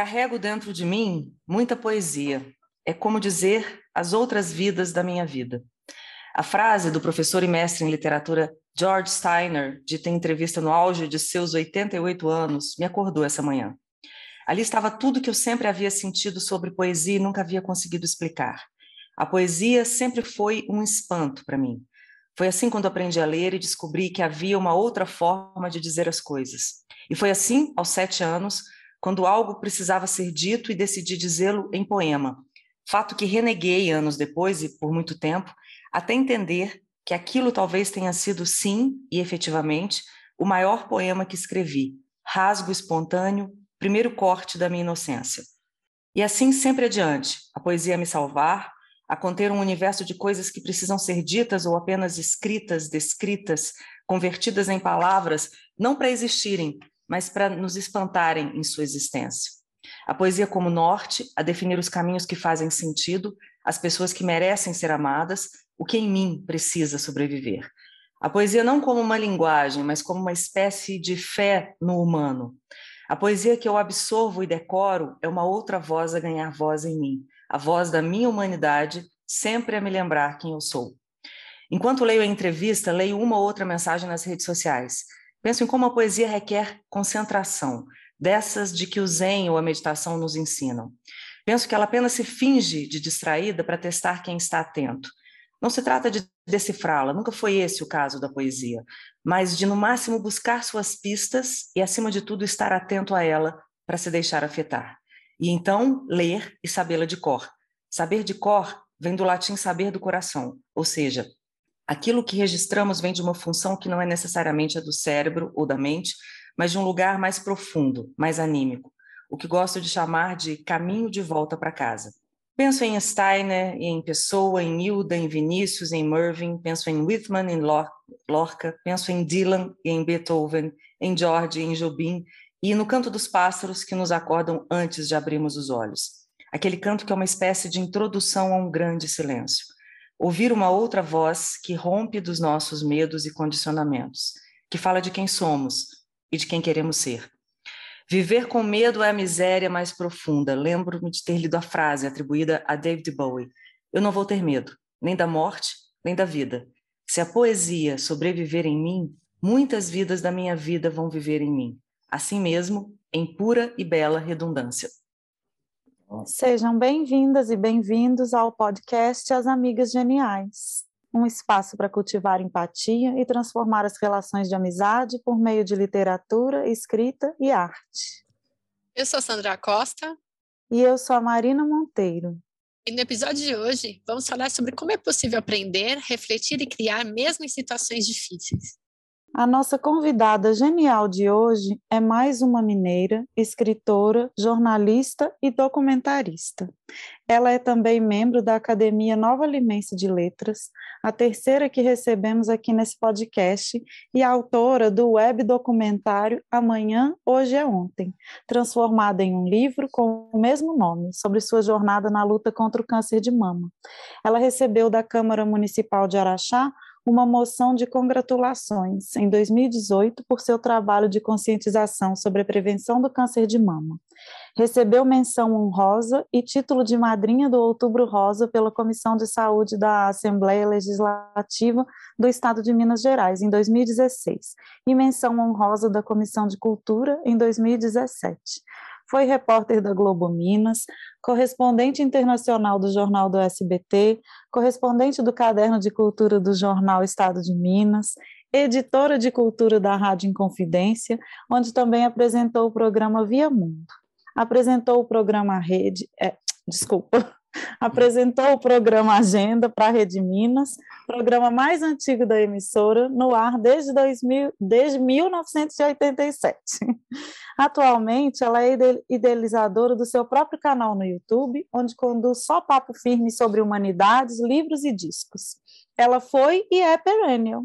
Carrego dentro de mim muita poesia. É como dizer as outras vidas da minha vida. A frase do professor e mestre em literatura George Steiner, dita em entrevista no auge de seus 88 anos, me acordou essa manhã. Ali estava tudo que eu sempre havia sentido sobre poesia e nunca havia conseguido explicar. A poesia sempre foi um espanto para mim. Foi assim quando aprendi a ler e descobri que havia uma outra forma de dizer as coisas. E foi assim, aos sete anos, quando algo precisava ser dito e decidi dizê-lo em poema. Fato que reneguei anos depois e por muito tempo, até entender que aquilo talvez tenha sido, sim, e efetivamente, o maior poema que escrevi, rasgo espontâneo, primeiro corte da minha inocência. E assim sempre adiante, a poesia me salvar, a conter um universo de coisas que precisam ser ditas ou apenas escritas, descritas, convertidas em palavras, não para existirem, mas para nos espantarem em sua existência. A poesia como norte, a definir os caminhos que fazem sentido, as pessoas que merecem ser amadas, o que em mim precisa sobreviver. A poesia não como uma linguagem, mas como uma espécie de fé no humano. A poesia que eu absorvo e decoro é uma outra voz a ganhar voz em mim, a voz da minha humanidade, sempre a me lembrar quem eu sou. Enquanto leio a entrevista, leio uma ou outra mensagem nas redes sociais. Penso em como a poesia requer concentração, dessas de que o Zen ou a meditação nos ensinam. Penso que ela apenas se finge de distraída para testar quem está atento. Não se trata de decifrá-la, nunca foi esse o caso da poesia, mas de, no máximo, buscar suas pistas e, acima de tudo, estar atento a ela para se deixar afetar. E então ler e sabê-la de cor. Saber de cor vem do latim saber do coração, ou seja, aquilo que registramos vem de uma função que não é necessariamente a do cérebro ou da mente, mas de um lugar mais profundo, mais anímico, o que gosto de chamar de caminho de volta para casa. Penso em Steiner, em Pessoa, em Hilda, em Vinícius, em Mervyn, penso em Whitman, em Lorca, penso em Dylan e em Beethoven, em George, em Jobim e no canto dos pássaros que nos acordam antes de abrirmos os olhos. Aquele canto que é uma espécie de introdução a um grande silêncio. Ouvir uma outra voz que rompe dos nossos medos e condicionamentos, que fala de quem somos e de quem queremos ser. Viver com medo é a miséria mais profunda. Lembro-me de ter lido a frase atribuída a David Bowie: Eu não vou ter medo, nem da morte, nem da vida. Se a poesia sobreviver em mim, muitas vidas da minha vida vão viver em mim. Assim mesmo, em pura e bela redundância. Sejam bem-vindas e bem-vindos ao podcast As Amigas Geniais um espaço para cultivar empatia e transformar as relações de amizade por meio de literatura, escrita e arte. Eu sou Sandra Costa. E eu sou a Marina Monteiro. E no episódio de hoje, vamos falar sobre como é possível aprender, refletir e criar mesmo em situações difíceis. A nossa convidada genial de hoje é mais uma mineira, escritora, jornalista e documentarista. Ela é também membro da Academia Nova Limense de Letras, a terceira que recebemos aqui nesse podcast, e autora do web documentário Amanhã, Hoje é Ontem, transformada em um livro com o mesmo nome, sobre sua jornada na luta contra o câncer de mama. Ela recebeu da Câmara Municipal de Araxá uma moção de congratulações em 2018 por seu trabalho de conscientização sobre a prevenção do câncer de mama. Recebeu menção honrosa e título de madrinha do Outubro Rosa pela Comissão de Saúde da Assembleia Legislativa do Estado de Minas Gerais em 2016 e menção honrosa da Comissão de Cultura em 2017 foi repórter da Globo Minas, correspondente internacional do Jornal do SBT, correspondente do Caderno de Cultura do Jornal Estado de Minas, editora de cultura da Rádio Inconfidência, onde também apresentou o programa Via Mundo. Apresentou o programa Rede, é, desculpa, apresentou o programa Agenda para a Rede Minas, programa mais antigo da emissora, no ar desde, 2000, desde 1987. Atualmente, ela é idealizadora do seu próprio canal no YouTube, onde conduz só papo firme sobre humanidades, livros e discos. Ela foi e é perennial.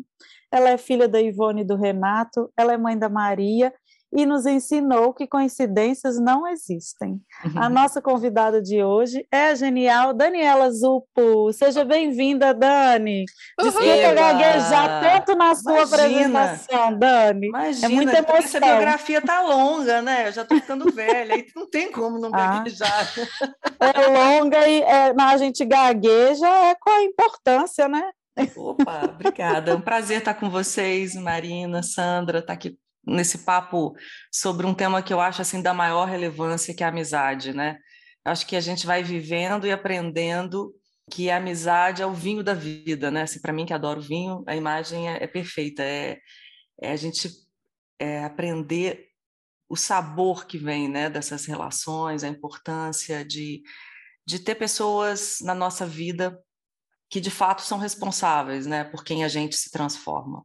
Ela é filha da Ivone e do Renato, ela é mãe da Maria e nos ensinou que coincidências não existem. Uhum. A nossa convidada de hoje é a genial Daniela Zupo. Seja bem-vinda, Dani. Desculpa gaguejar tanto na sua Imagina. apresentação, Dani. Imagina, é muita emoção. Essa biografia tá longa, né? Eu já estou ficando velha, e não tem como não ah. gaguejar. É longa e é, a gente gagueja, é qual a importância, né? Opa, obrigada. É um prazer estar com vocês, Marina, Sandra, estar aqui nesse papo sobre um tema que eu acho assim da maior relevância, que é a amizade, né? Acho que a gente vai vivendo e aprendendo que a amizade é o vinho da vida, né? Assim, para mim que adoro vinho, a imagem é, é perfeita, é, é, a gente é, aprender o sabor que vem, né, dessas relações, a importância de de ter pessoas na nossa vida que de fato são responsáveis, né, por quem a gente se transforma.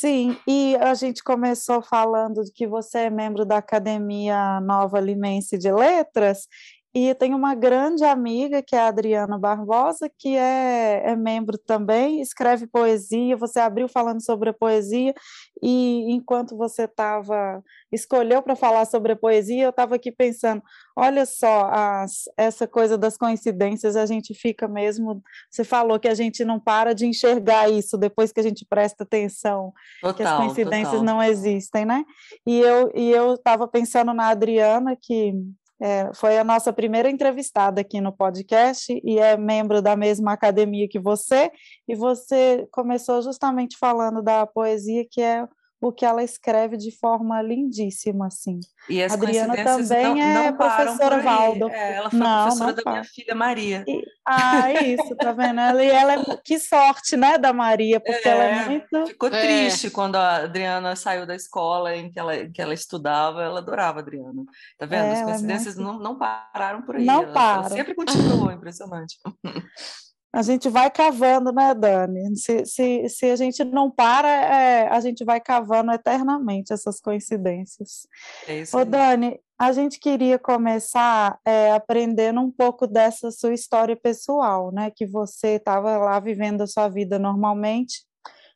Sim, e a gente começou falando que você é membro da Academia Nova Limense de Letras, e tem uma grande amiga, que é a Adriana Barbosa, que é, é membro também, escreve poesia. Você abriu falando sobre a poesia, e enquanto você estava, escolheu para falar sobre a poesia, eu estava aqui pensando: olha só, as, essa coisa das coincidências, a gente fica mesmo. Você falou que a gente não para de enxergar isso depois que a gente presta atenção, total, que as coincidências total. não existem, né? E eu estava eu pensando na Adriana, que é, foi a nossa primeira entrevistada aqui no podcast e é membro da mesma academia que você, e você começou justamente falando da poesia, que é o que ela escreve de forma lindíssima, assim. E as Adriana também não, é não professora Valdo. É, ela foi não, professora não da para. minha filha Maria. E, ah, isso, tá vendo? Ela, e ela é, que sorte, né, da Maria, porque é, ela é muito... Ficou é. triste quando a Adriana saiu da escola em que ela, em que ela estudava, ela adorava a Adriana. Tá vendo? É, As é coincidências muito... não, não pararam por aí. Não ela, param. Ela sempre continuou, impressionante. A gente vai cavando, né, Dani? Se, se, se a gente não para, é, a gente vai cavando eternamente essas coincidências. É isso Ô, Dani, a gente queria começar é, aprendendo um pouco dessa sua história pessoal, né? Que você estava lá vivendo a sua vida normalmente,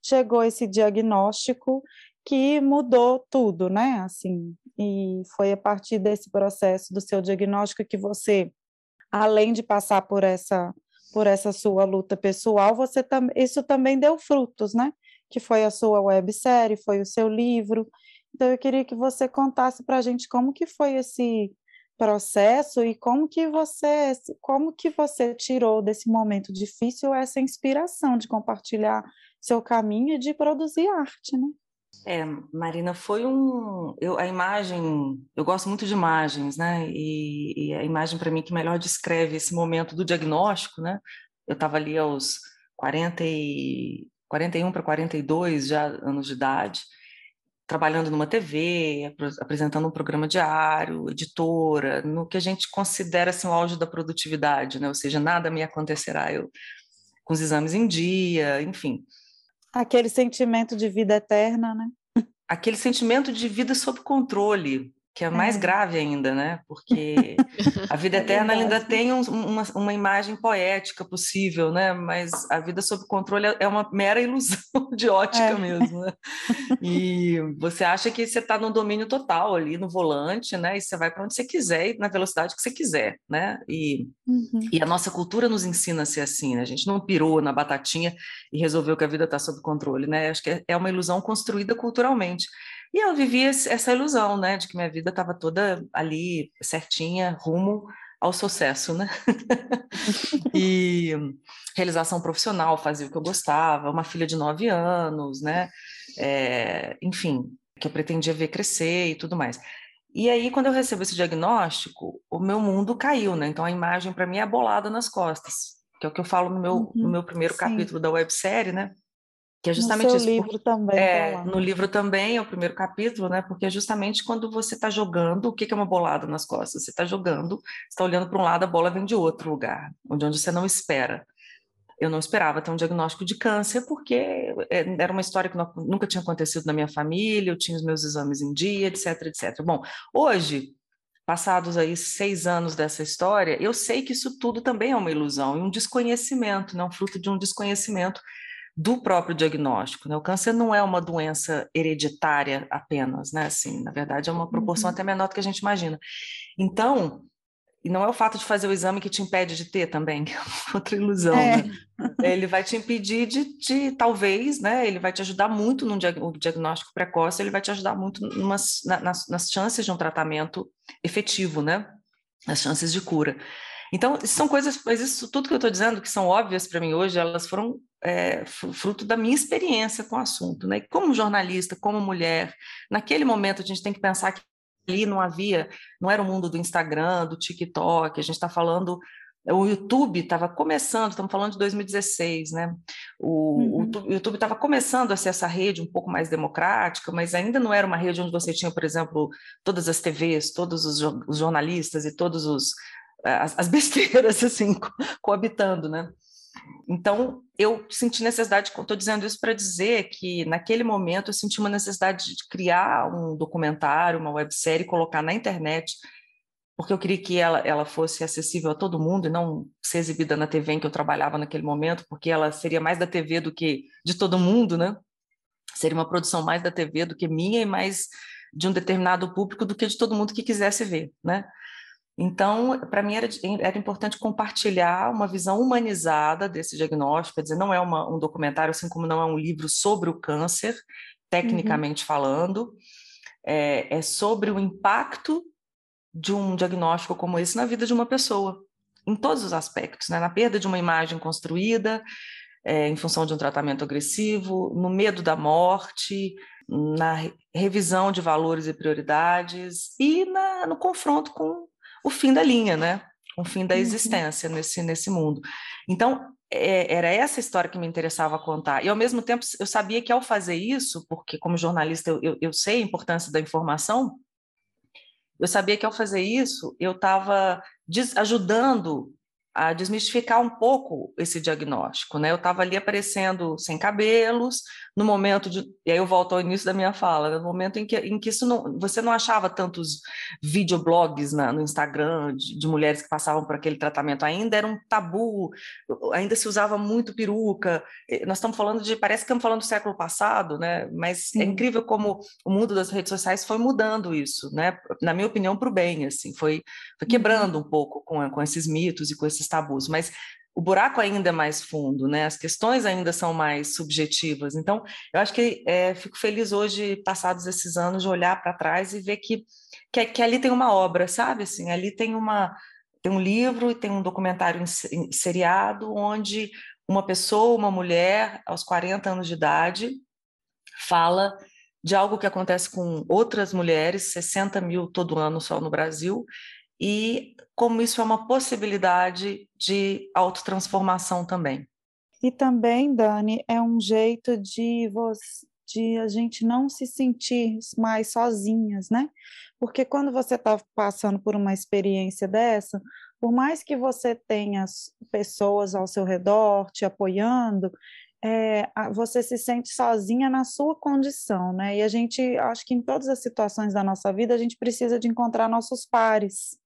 chegou esse diagnóstico que mudou tudo, né? Assim, e foi a partir desse processo do seu diagnóstico que você, além de passar por essa por essa sua luta pessoal, você tam, isso também deu frutos, né? Que foi a sua websérie, foi o seu livro. Então eu queria que você contasse para a gente como que foi esse processo e como que você como que você tirou desse momento difícil essa inspiração de compartilhar seu caminho e de produzir arte, né? É, Marina, foi um. Eu, a imagem, eu gosto muito de imagens, né? E, e a imagem para mim que melhor descreve esse momento do diagnóstico, né? Eu estava ali aos 40 e, 41 para 42 já anos de idade, trabalhando numa TV, apresentando um programa diário, editora, no que a gente considera assim, o auge da produtividade, né? Ou seja, nada me acontecerá eu com os exames em dia, enfim. Aquele sentimento de vida eterna, né? Aquele sentimento de vida sob controle, que é mais é. grave ainda, né? Porque a vida é eterna ainda tem um, uma, uma imagem poética possível, né? Mas a vida sob controle é uma mera ilusão de ótica é. mesmo, né? E você acha que você está no domínio total ali no volante, né? E você vai para onde você quiser e na velocidade que você quiser, né? E, uhum. e a nossa cultura nos ensina a ser assim, né? A gente não pirou na batatinha e resolveu que a vida está sob controle, né? Acho que é, é uma ilusão construída culturalmente. E eu vivia essa ilusão, né, de que minha vida estava toda ali certinha, rumo ao sucesso, né? e realização profissional, fazia o que eu gostava, uma filha de nove anos, né? É, enfim, que eu pretendia ver crescer e tudo mais. E aí, quando eu recebo esse diagnóstico, o meu mundo caiu, né? Então a imagem para mim é bolada nas costas, que é o que eu falo no meu, uhum, no meu primeiro sim. capítulo da websérie, né? Que é justamente no seu isso. livro também. É, tá no livro também, é o primeiro capítulo, né? Porque é justamente quando você está jogando, o que é uma bolada nas costas? Você está jogando, está olhando para um lado, a bola vem de outro lugar, onde, onde você não espera. Eu não esperava ter um diagnóstico de câncer, porque é, era uma história que nunca tinha acontecido na minha família, eu tinha os meus exames em dia, etc, etc. Bom, hoje, passados aí seis anos dessa história, eu sei que isso tudo também é uma ilusão e um desconhecimento, não fruto de um desconhecimento do próprio diagnóstico. Né? O câncer não é uma doença hereditária apenas, né? Assim, na verdade, é uma proporção uhum. até menor do que a gente imagina. Então, e não é o fato de fazer o exame que te impede de ter também, é outra ilusão, é. né? Ele vai te impedir de, de, talvez, né? Ele vai te ajudar muito no diagnóstico precoce, ele vai te ajudar muito numas, na, nas, nas chances de um tratamento efetivo, né? As chances de cura. Então, são coisas, mas isso tudo que eu estou dizendo, que são óbvias para mim hoje, elas foram é, fruto da minha experiência com o assunto. Né? E como jornalista, como mulher, naquele momento a gente tem que pensar que ali não havia, não era o mundo do Instagram, do TikTok, a gente está falando o YouTube estava começando, estamos falando de 2016, né? O, uhum. o YouTube estava começando a ser essa rede um pouco mais democrática, mas ainda não era uma rede onde você tinha, por exemplo, todas as TVs, todos os, os jornalistas e todos os as, as besteiras assim coabitando, né? Então, eu senti necessidade, estou dizendo isso para dizer que naquele momento eu senti uma necessidade de criar um documentário, uma websérie, colocar na internet, porque eu queria que ela, ela fosse acessível a todo mundo e não ser exibida na TV em que eu trabalhava naquele momento, porque ela seria mais da TV do que de todo mundo, né? Seria uma produção mais da TV do que minha e mais de um determinado público do que de todo mundo que quisesse ver, né? Então, para mim era, era importante compartilhar uma visão humanizada desse diagnóstico, quer dizer, não é uma, um documentário, assim como não é um livro sobre o câncer, tecnicamente uhum. falando, é, é sobre o impacto de um diagnóstico como esse na vida de uma pessoa, em todos os aspectos, né? na perda de uma imagem construída, é, em função de um tratamento agressivo, no medo da morte, na revisão de valores e prioridades e na, no confronto com o fim da linha, né? O fim da uhum. existência uhum. nesse, nesse mundo. Então, é, era essa história que me interessava contar. E, ao mesmo tempo, eu sabia que ao fazer isso, porque como jornalista eu, eu, eu sei a importância da informação, eu sabia que ao fazer isso, eu estava ajudando a desmistificar um pouco esse diagnóstico, né? Eu estava ali aparecendo sem cabelos, no momento de, e aí eu volto ao início da minha fala, né? no momento em que, em que isso não, você não achava tantos videoblogs na, no Instagram de, de, mulheres que passavam por aquele tratamento, ainda era um tabu, ainda se usava muito peruca, nós estamos falando de, parece que estamos falando do século passado, né? Mas é Sim. é incrível como o mundo das redes sociais foi mudando isso, né? Na minha opinião, para o bem, assim, foi, foi quebrando um pouco com, com esses mitos e com esses tabus, mas o buraco ainda é mais fundo, né? As questões ainda são mais subjetivas. Então, eu acho que é, fico feliz hoje, passados esses anos, de olhar para trás e ver que, que, que, ali tem uma obra, sabe? Assim, ali tem uma tem um livro e tem um documentário seriado onde uma pessoa, uma mulher, aos 40 anos de idade, fala de algo que acontece com outras mulheres, 60 mil todo ano só no Brasil, e como isso é uma possibilidade de autotransformação também. E também, Dani, é um jeito de, você, de a gente não se sentir mais sozinhas, né? Porque quando você está passando por uma experiência dessa, por mais que você tenha pessoas ao seu redor te apoiando, é, você se sente sozinha na sua condição, né? E a gente, acho que em todas as situações da nossa vida, a gente precisa de encontrar nossos pares,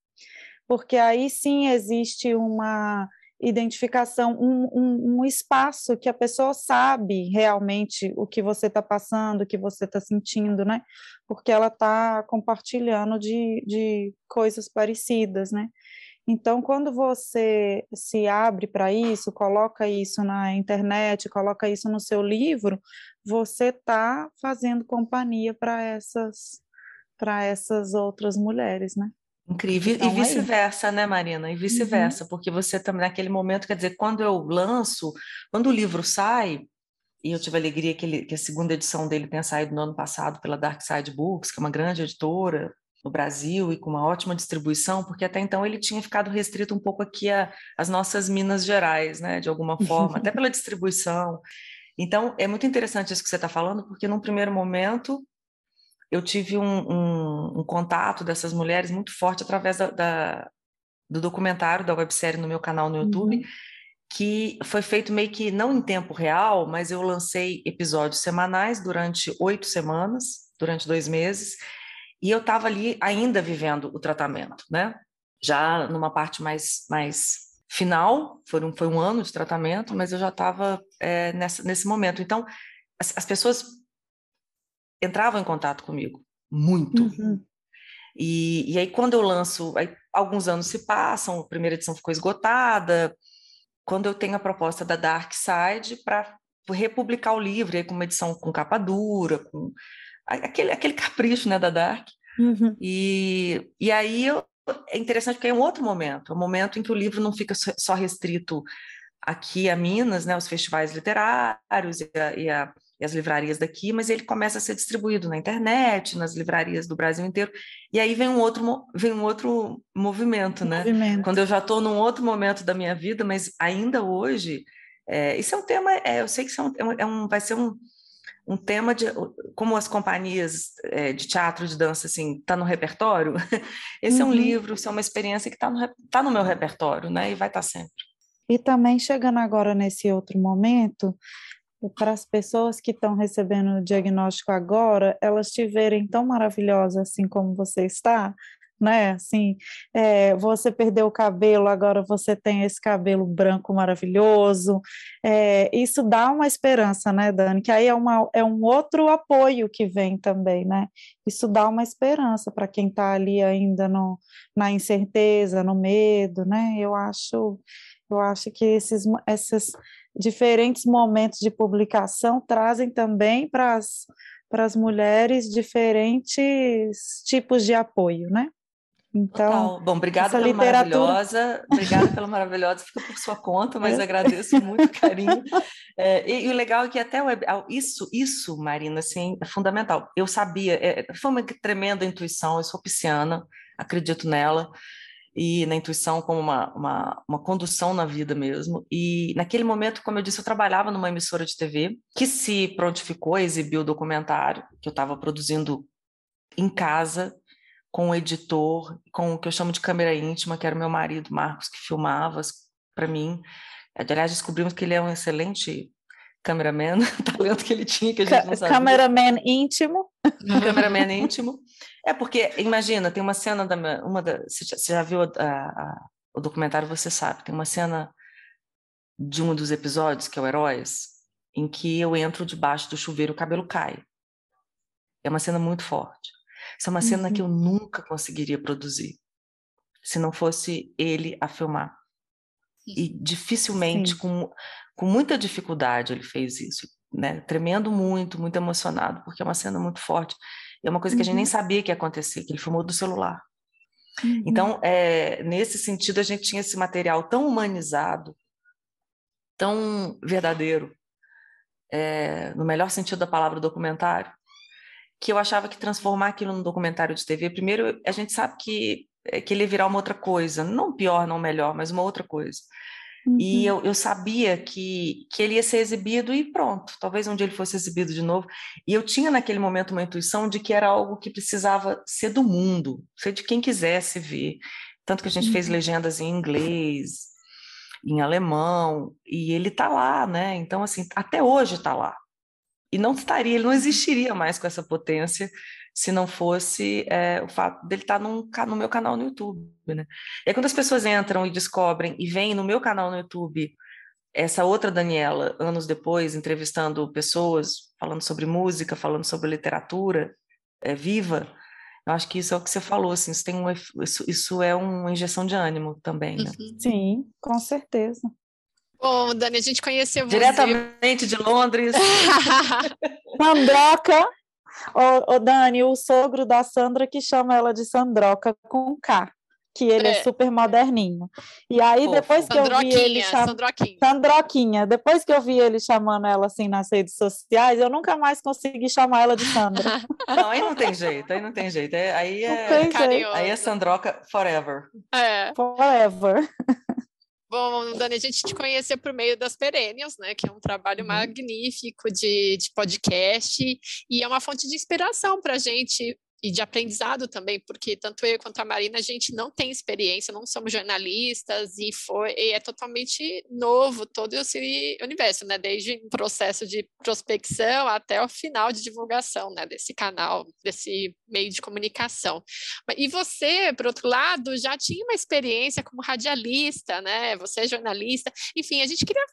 porque aí sim existe uma identificação, um, um, um espaço que a pessoa sabe realmente o que você está passando, o que você está sentindo, né? Porque ela está compartilhando de, de coisas parecidas, né? Então, quando você se abre para isso, coloca isso na internet, coloca isso no seu livro, você está fazendo companhia para essas para essas outras mulheres, né? Incrível. Então, e vice-versa, né, Marina? E vice-versa, uhum. porque você também, naquele momento, quer dizer, quando eu lanço, quando o livro sai, e eu tive a alegria que, ele, que a segunda edição dele tenha saído no ano passado pela Dark Side Books, que é uma grande editora no Brasil e com uma ótima distribuição, porque até então ele tinha ficado restrito um pouco aqui às nossas Minas Gerais, né, de alguma forma, até pela distribuição. Então, é muito interessante isso que você está falando, porque num primeiro momento eu tive um, um, um, contato dessas mulheres muito forte através da, da, do documentário, da websérie no meu canal no YouTube, uhum. que foi feito meio que não em tempo real, mas eu lancei episódios semanais durante oito semanas, durante dois meses, e eu estava ali ainda vivendo o tratamento, né? Já numa parte mais, mais final, foi um, foi um ano de tratamento, mas eu já estava é, nesse momento. Então, as, as, pessoas entravam em contato comigo, muito. Uhum. E, e aí, quando eu lanço, aí, alguns anos se passam, a primeira edição ficou esgotada, quando eu tenho a proposta da Dark Side para republicar o livro, aí com uma edição com capa dura, com aquele, aquele capricho né, da Dark. Uhum. E, e aí eu, é interessante porque é um outro momento, é um momento em que o livro não fica só restrito aqui a Minas, né, os festivais literários e, a, e, a, e, as livrarias daqui, mas ele começa a ser distribuído na internet, nas livrarias do Brasil inteiro, e aí vem um outro, vem um outro movimento, né? Movimento. Quando eu já estou num outro momento da minha vida, mas ainda hoje, é, isso é um tema, é, eu sei que isso é um, é um, vai ser um, um tema de como as companhias é, de teatro de dança assim tá no repertório esse uhum. é um uhum. livro isso é uma experiência que está no, tá no meu repertório né e vai estar tá sempre e também chegando agora nesse outro momento para as pessoas que estão recebendo o diagnóstico agora elas te verem tão maravilhosa assim como você está né? Assim, é, você perdeu o cabelo, agora você tem esse cabelo branco maravilhoso. É, isso dá uma esperança, né, Dani? Que aí é, uma, é um outro apoio que vem também, né? Isso dá uma esperança para quem está ali ainda no, na incerteza, no medo, né? Eu acho, eu acho que esses, esses diferentes momentos de publicação trazem também para as para as mulheres diferentes tipos de apoio, né? Então, Total. bom, obrigada pela literatura... maravilhosa, obrigada pela maravilhosa, fica por sua conta, mas é. agradeço muito o carinho. É, e, e, o legal é que até o, isso, isso, Marina, assim, é fundamental. Eu sabia, é, foi uma tremenda intuição, eu sou pisciana, acredito nela, e na intuição como uma, uma, uma condução na vida mesmo. E naquele momento, como eu disse, eu trabalhava numa emissora de TV que se prontificou a exibir o documentário que eu estava produzindo em casa, com o editor, com o que eu chamo de câmera íntima, que era o meu marido, Marcos, que filmava para mim. Aliás, descobrimos que ele é um excelente cameraman, talento que ele tinha, que a gente não sabia. Cameraman íntimo. cameraman íntimo. É porque, imagina, tem uma cena da... Uma da você já viu a, a, o documentário, você sabe, tem uma cena de um dos episódios, que é o Heróis, em que eu entro debaixo do chuveiro e o cabelo cai. É uma cena muito forte. Essa é uma cena que eu uhum. nunca conseguiria produzir se não fosse ele a filmar. E dificilmente, com, com muita dificuldade, ele fez isso, né? Tremendo muito, muito emocionado, porque é uma cena muito forte. É uma coisa que a gente nem uhum. sabia que ia acontecer, que ele filmou do celular. Uhum. Então, é, nesse sentido, a gente tinha esse material tão humanizado, tão verdadeiro, é, no melhor sentido da palavra documentário, que eu achava que transformar aquilo num documentário de TV, primeiro, a gente sabe que, que ele ia virar uma outra coisa, não pior, não melhor, mas uma outra coisa. Uhum. E eu, eu sabia que, que ele ia ser exibido e pronto, talvez um dia ele fosse exibido de novo. E eu tinha naquele momento uma intuição de que era algo que precisava ser do mundo, ser de quem quisesse ver. Tanto que a gente uhum. fez legendas em inglês, em alemão, e ele está lá, né? Então, assim, até hoje está lá e não estaria, ele não existiria mais com essa potência se não fosse é, o fato dele estar num, no meu canal no YouTube, né? E aí, quando as pessoas entram e descobrem e veem no meu canal no YouTube essa outra Daniela, anos depois, entrevistando pessoas, falando sobre música, falando sobre literatura é, viva, eu acho que isso é o que você falou, assim, isso, tem um, isso, isso é uma injeção de ânimo também, né? Uhum. Sim, com certeza. Bom, Dani, a gente conheceu você. Diretamente de Londres. Sandroca. Ô, ô, Dani, o sogro da Sandra que chama ela de Sandroca com K que ele é, é super moderninho. E aí, depois que eu vi ele chamando. Sandroquinha. Sandroquinha. Depois que eu vi ele chamando ela assim nas redes sociais, eu nunca mais consegui chamar ela de Sandra. não, aí não tem jeito, aí não tem jeito. É, aí é, aí é Sandroca forever. É. Forever. Bom, Dani, a gente te conheceu por meio das Perennials, né? Que é um trabalho uhum. magnífico de, de podcast e é uma fonte de inspiração para a gente e de aprendizado também, porque tanto eu quanto a Marina, a gente não tem experiência, não somos jornalistas e foi e é totalmente novo todo esse universo, né? Desde o processo de prospecção até o final de divulgação, né? Desse canal, desse meio de comunicação. E você, por outro lado, já tinha uma experiência como radialista, né? Você é jornalista. Enfim, a gente queria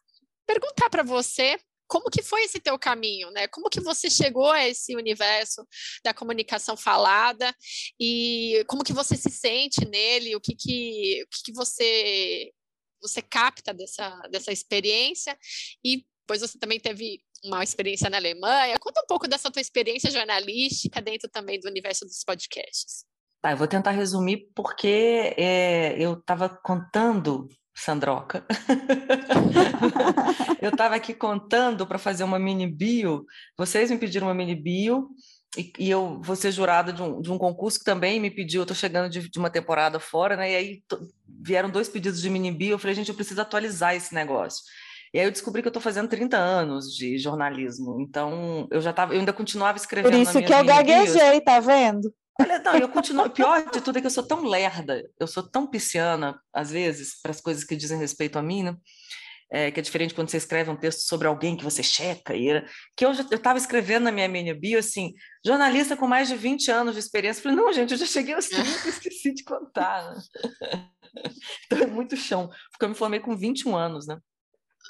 perguntar para você como que foi esse teu caminho, né? Como que você chegou a esse universo da comunicação falada e como que você se sente nele? O que que, o que, que você você capta dessa, dessa experiência e depois você também teve uma experiência na Alemanha. Conta um pouco dessa tua experiência jornalística dentro também do universo dos podcasts. Tá, eu vou tentar resumir porque é, eu estava contando Sandroca. eu estava aqui contando para fazer uma mini bio. Vocês me pediram uma mini bio e, e, eu vou ser jurada de um, de um concurso que também me pediu. Eu estou chegando de, de, uma temporada fora, né? E aí vieram dois pedidos de mini bio. Eu falei, gente, eu preciso atualizar esse negócio. E aí eu descobri que eu estou fazendo 30 anos de jornalismo. Então eu já estava, eu ainda continuava escrevendo. Por isso que eu gaguejei, tá vendo? Olha, não, eu continuo. Pior de tudo é que eu sou tão lerda, eu sou tão pisciana, às vezes, para as coisas que dizem respeito a mim, né? É, que é diferente quando você escreve um texto sobre alguém que você checa, e, que eu estava escrevendo na minha minha bio assim, jornalista com mais de 20 anos de experiência. Falei, não, gente, eu já cheguei aos 30 e esqueci de contar. Né? então é muito chão, porque eu me formei com 21 anos, né?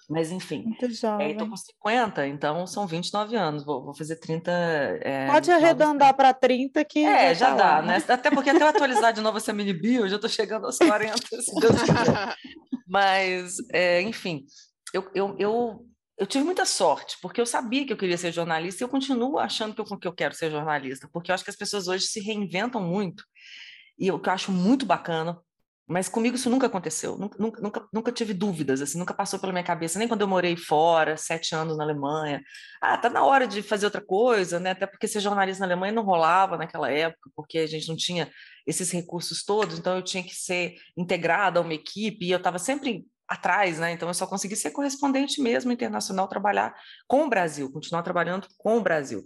Mas, enfim. Muito jovem. Estou com 50, então são 29 anos. Vou, vou fazer 30. É, Pode arredondar para 30 que. É, já, dá, né? Até porque até eu atualizar de novo essa mini bio, eu já estou chegando aos 40, se Deus quiser. Mas, é, enfim, eu, eu, eu, eu tive muita sorte, porque eu sabia que eu queria ser jornalista e eu continuo achando que eu, que eu quero ser jornalista, porque eu acho que as pessoas hoje se reinventam muito. E o que eu acho muito bacana, mas comigo isso nunca aconteceu, nunca, nunca, nunca tive dúvidas, assim, nunca passou pela minha cabeça, nem quando eu morei fora, sete anos na Alemanha. Ah, tá na hora de fazer outra coisa, né? Até porque ser jornalista na Alemanha não rolava naquela época, porque a gente não tinha esses recursos todos, então eu tinha que ser integrada a uma equipe, e eu estava sempre atrás, né? Então eu só consegui ser correspondente mesmo internacional, trabalhar com o Brasil, continuar trabalhando com o Brasil,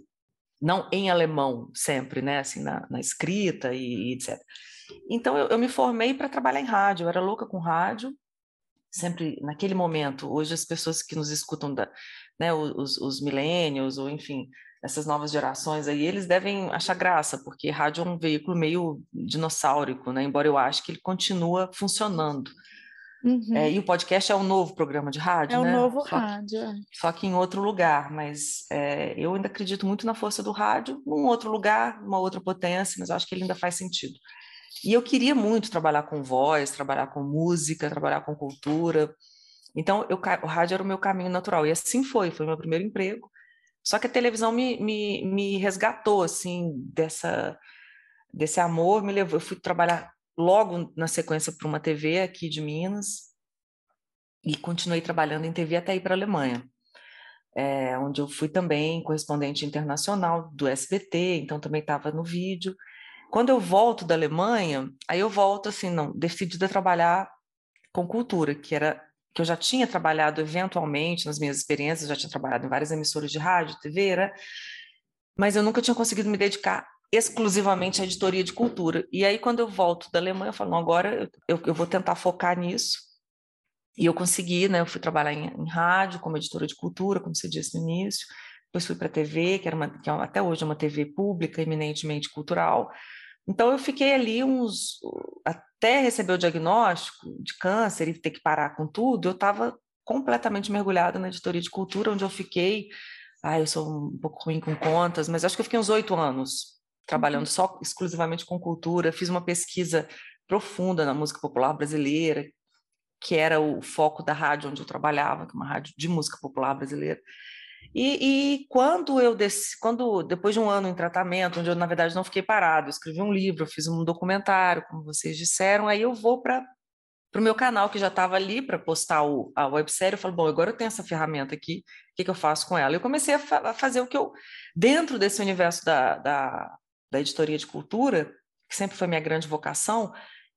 não em alemão sempre, né? Assim, na, na escrita e, e etc. Então eu, eu me formei para trabalhar em rádio, eu era louca com rádio, sempre naquele momento. Hoje as pessoas que nos escutam, da, né, os, os millennials, ou enfim, essas novas gerações aí, eles devem achar graça, porque rádio é um veículo meio dinossáurico, né? embora eu acho que ele continua funcionando. Uhum. É, e o podcast é um novo programa de rádio, é né? É um novo só rádio. Que, é. só que em outro lugar, mas é, eu ainda acredito muito na força do rádio, num outro lugar, uma outra potência, mas eu acho que ele ainda faz sentido. E eu queria muito trabalhar com voz, trabalhar com música, trabalhar com cultura. Então, eu, o rádio era o meu caminho natural. E assim foi, foi meu primeiro emprego. Só que a televisão me, me, me resgatou, assim, dessa, desse amor, me levou. Eu fui trabalhar logo na sequência para uma TV aqui de Minas e continuei trabalhando em TV até ir para a Alemanha. É, onde eu fui também correspondente internacional do SBT, então também estava no vídeo. Quando eu volto da Alemanha, aí eu volto assim, não, decidida a trabalhar com cultura, que era que eu já tinha trabalhado eventualmente nas minhas experiências, já tinha trabalhado em várias emissoras de rádio, TV, né? mas eu nunca tinha conseguido me dedicar exclusivamente à editoria de cultura. E aí, quando eu volto da Alemanha, eu falo, não, agora eu, eu vou tentar focar nisso. E eu consegui, né? Eu fui trabalhar em, em rádio como editora de cultura, como você disse no início. Depois fui para a TV, que, era uma, que é até hoje é uma TV pública, eminentemente cultural. Então eu fiquei ali uns até receber o diagnóstico de câncer e ter que parar com tudo, eu estava completamente mergulhada na editoria de cultura, onde eu fiquei, ah, eu sou um pouco ruim com contas, mas acho que eu fiquei uns oito anos trabalhando uhum. só exclusivamente com cultura, fiz uma pesquisa profunda na música popular brasileira, que era o foco da rádio onde eu trabalhava, que é uma rádio de música popular brasileira. E, e, quando eu desci, quando depois de um ano em tratamento, onde eu na verdade não fiquei parado, escrevi um livro, fiz um documentário, como vocês disseram, aí eu vou para o meu canal que já estava ali para postar o, a websérie, eu falo, bom, agora eu tenho essa ferramenta aqui, o que, que eu faço com ela? Eu comecei a, fa a, fazer o que eu, dentro desse universo da, da, da editoria de cultura, que sempre foi minha grande vocação,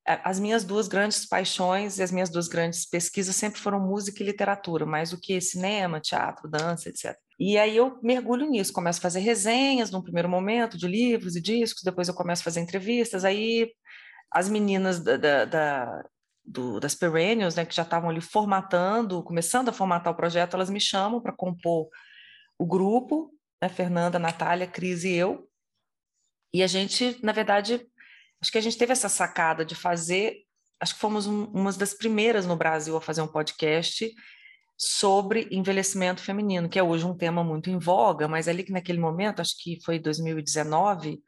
as minhas duas grandes paixões e as minhas duas grandes pesquisas sempre foram música e literatura, mais do que cinema, teatro, dança, etc. E aí eu mergulho nisso, começo a fazer resenhas num primeiro momento de livros e discos, depois eu começo a fazer entrevistas, aí as meninas da, da, da do, das Perennials, né, que já estavam ali formatando, começando a formatar o projeto, elas me chamam para compor o grupo, né, Fernanda, Natália, Cris e eu, e a gente, na verdade, acho que a gente teve essa sacada de fazer, acho que fomos um, uma das primeiras no Brasil a fazer um podcast sobre envelhecimento feminino, que é hoje um tema muito em voga, mas ali que naquele momento, acho que foi 2019,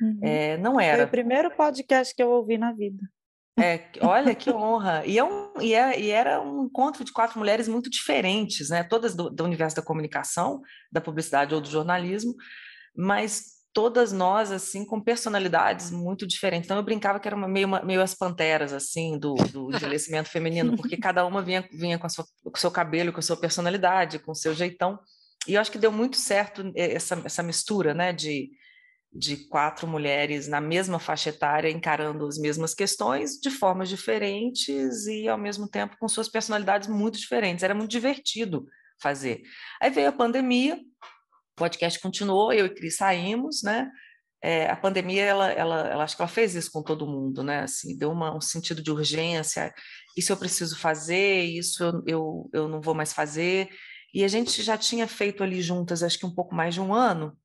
uhum. é, não era. Foi o primeiro podcast que eu ouvi na vida. É, olha que honra. E, é um, e, é, e, era um encontro de quatro mulheres muito diferentes, né? Todas do, do universo da comunicação, da publicidade ou do jornalismo, mas todas nós, assim, com personalidades muito diferentes. Então, eu brincava que era uma, meio, uma, meio as panteras, assim, do, do envelhecimento feminino, porque cada uma vinha, vinha com, sua, com o seu cabelo, com a sua personalidade, com o seu jeitão. E eu acho que deu muito certo essa, essa mistura, né, de, de quatro mulheres na mesma faixa etária, encarando as mesmas questões de formas diferentes e, ao mesmo tempo, com suas personalidades muito diferentes. Era muito divertido fazer. Aí veio a pandemia, o podcast continuou, eu e Cris saímos, né? É, a pandemia, ela, ela, ela, acho que ela fez isso com todo mundo, né? Assim, deu uma, um sentido de urgência. Isso eu preciso fazer, isso eu, eu, eu não vou mais fazer. E a gente já tinha feito ali juntas, acho que um pouco mais de um ano.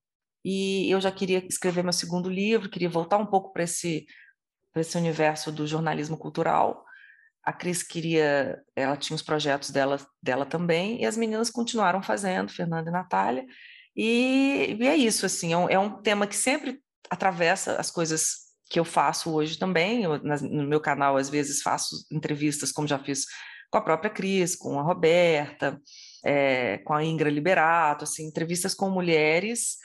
E eu já queria escrever meu segundo livro, queria voltar um pouco para esse, esse universo do jornalismo cultural. A Cris queria, ela tinha os projetos dela, dela também, e as meninas continuaram fazendo, Fernanda e Natália. E, e é isso, assim, é um, é um, tema que sempre atravessa as coisas que eu faço hoje também. Eu, na, no meu canal, às vezes, faço entrevistas, como já fiz com a própria Cris, com a Roberta, é, com a Ingra Liberato, assim, entrevistas com mulheres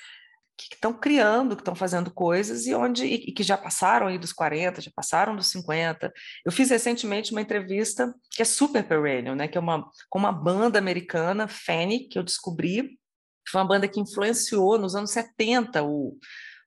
que estão criando, que estão fazendo coisas e onde e, e, que já passaram aí dos 40, já passaram dos 50. Eu fiz recentemente uma entrevista que é super perennial, né, que é uma com uma banda americana, Fanny, que eu descobri foi uma banda que influenciou nos anos 70 o,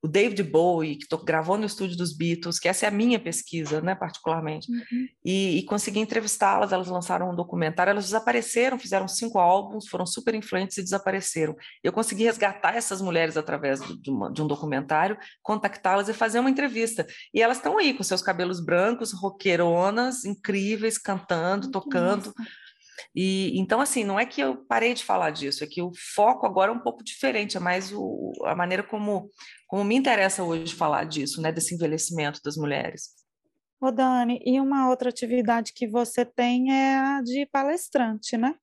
o David Bowie, que tô, gravou no estúdio dos Beatles, que essa é a minha pesquisa, né, particularmente, uhum. e, e, consegui entrevistá-las, elas lançaram um documentário, elas desapareceram, fizeram cinco álbuns, foram super influentes e desapareceram. Eu consegui resgatar essas mulheres através de, uma, de um documentário, contactá-las e fazer uma entrevista. E elas estão aí, com seus cabelos brancos, roqueironas, incríveis, cantando, tocando... Nossa e então, assim, não é que eu parei de falar disso, é que o foco agora é um pouco diferente, é mais o, a maneira como, como me interessa hoje falar disso, né, desse envelhecimento das mulheres. Ô Dani, e uma outra atividade que você tem é a de palestrante, né?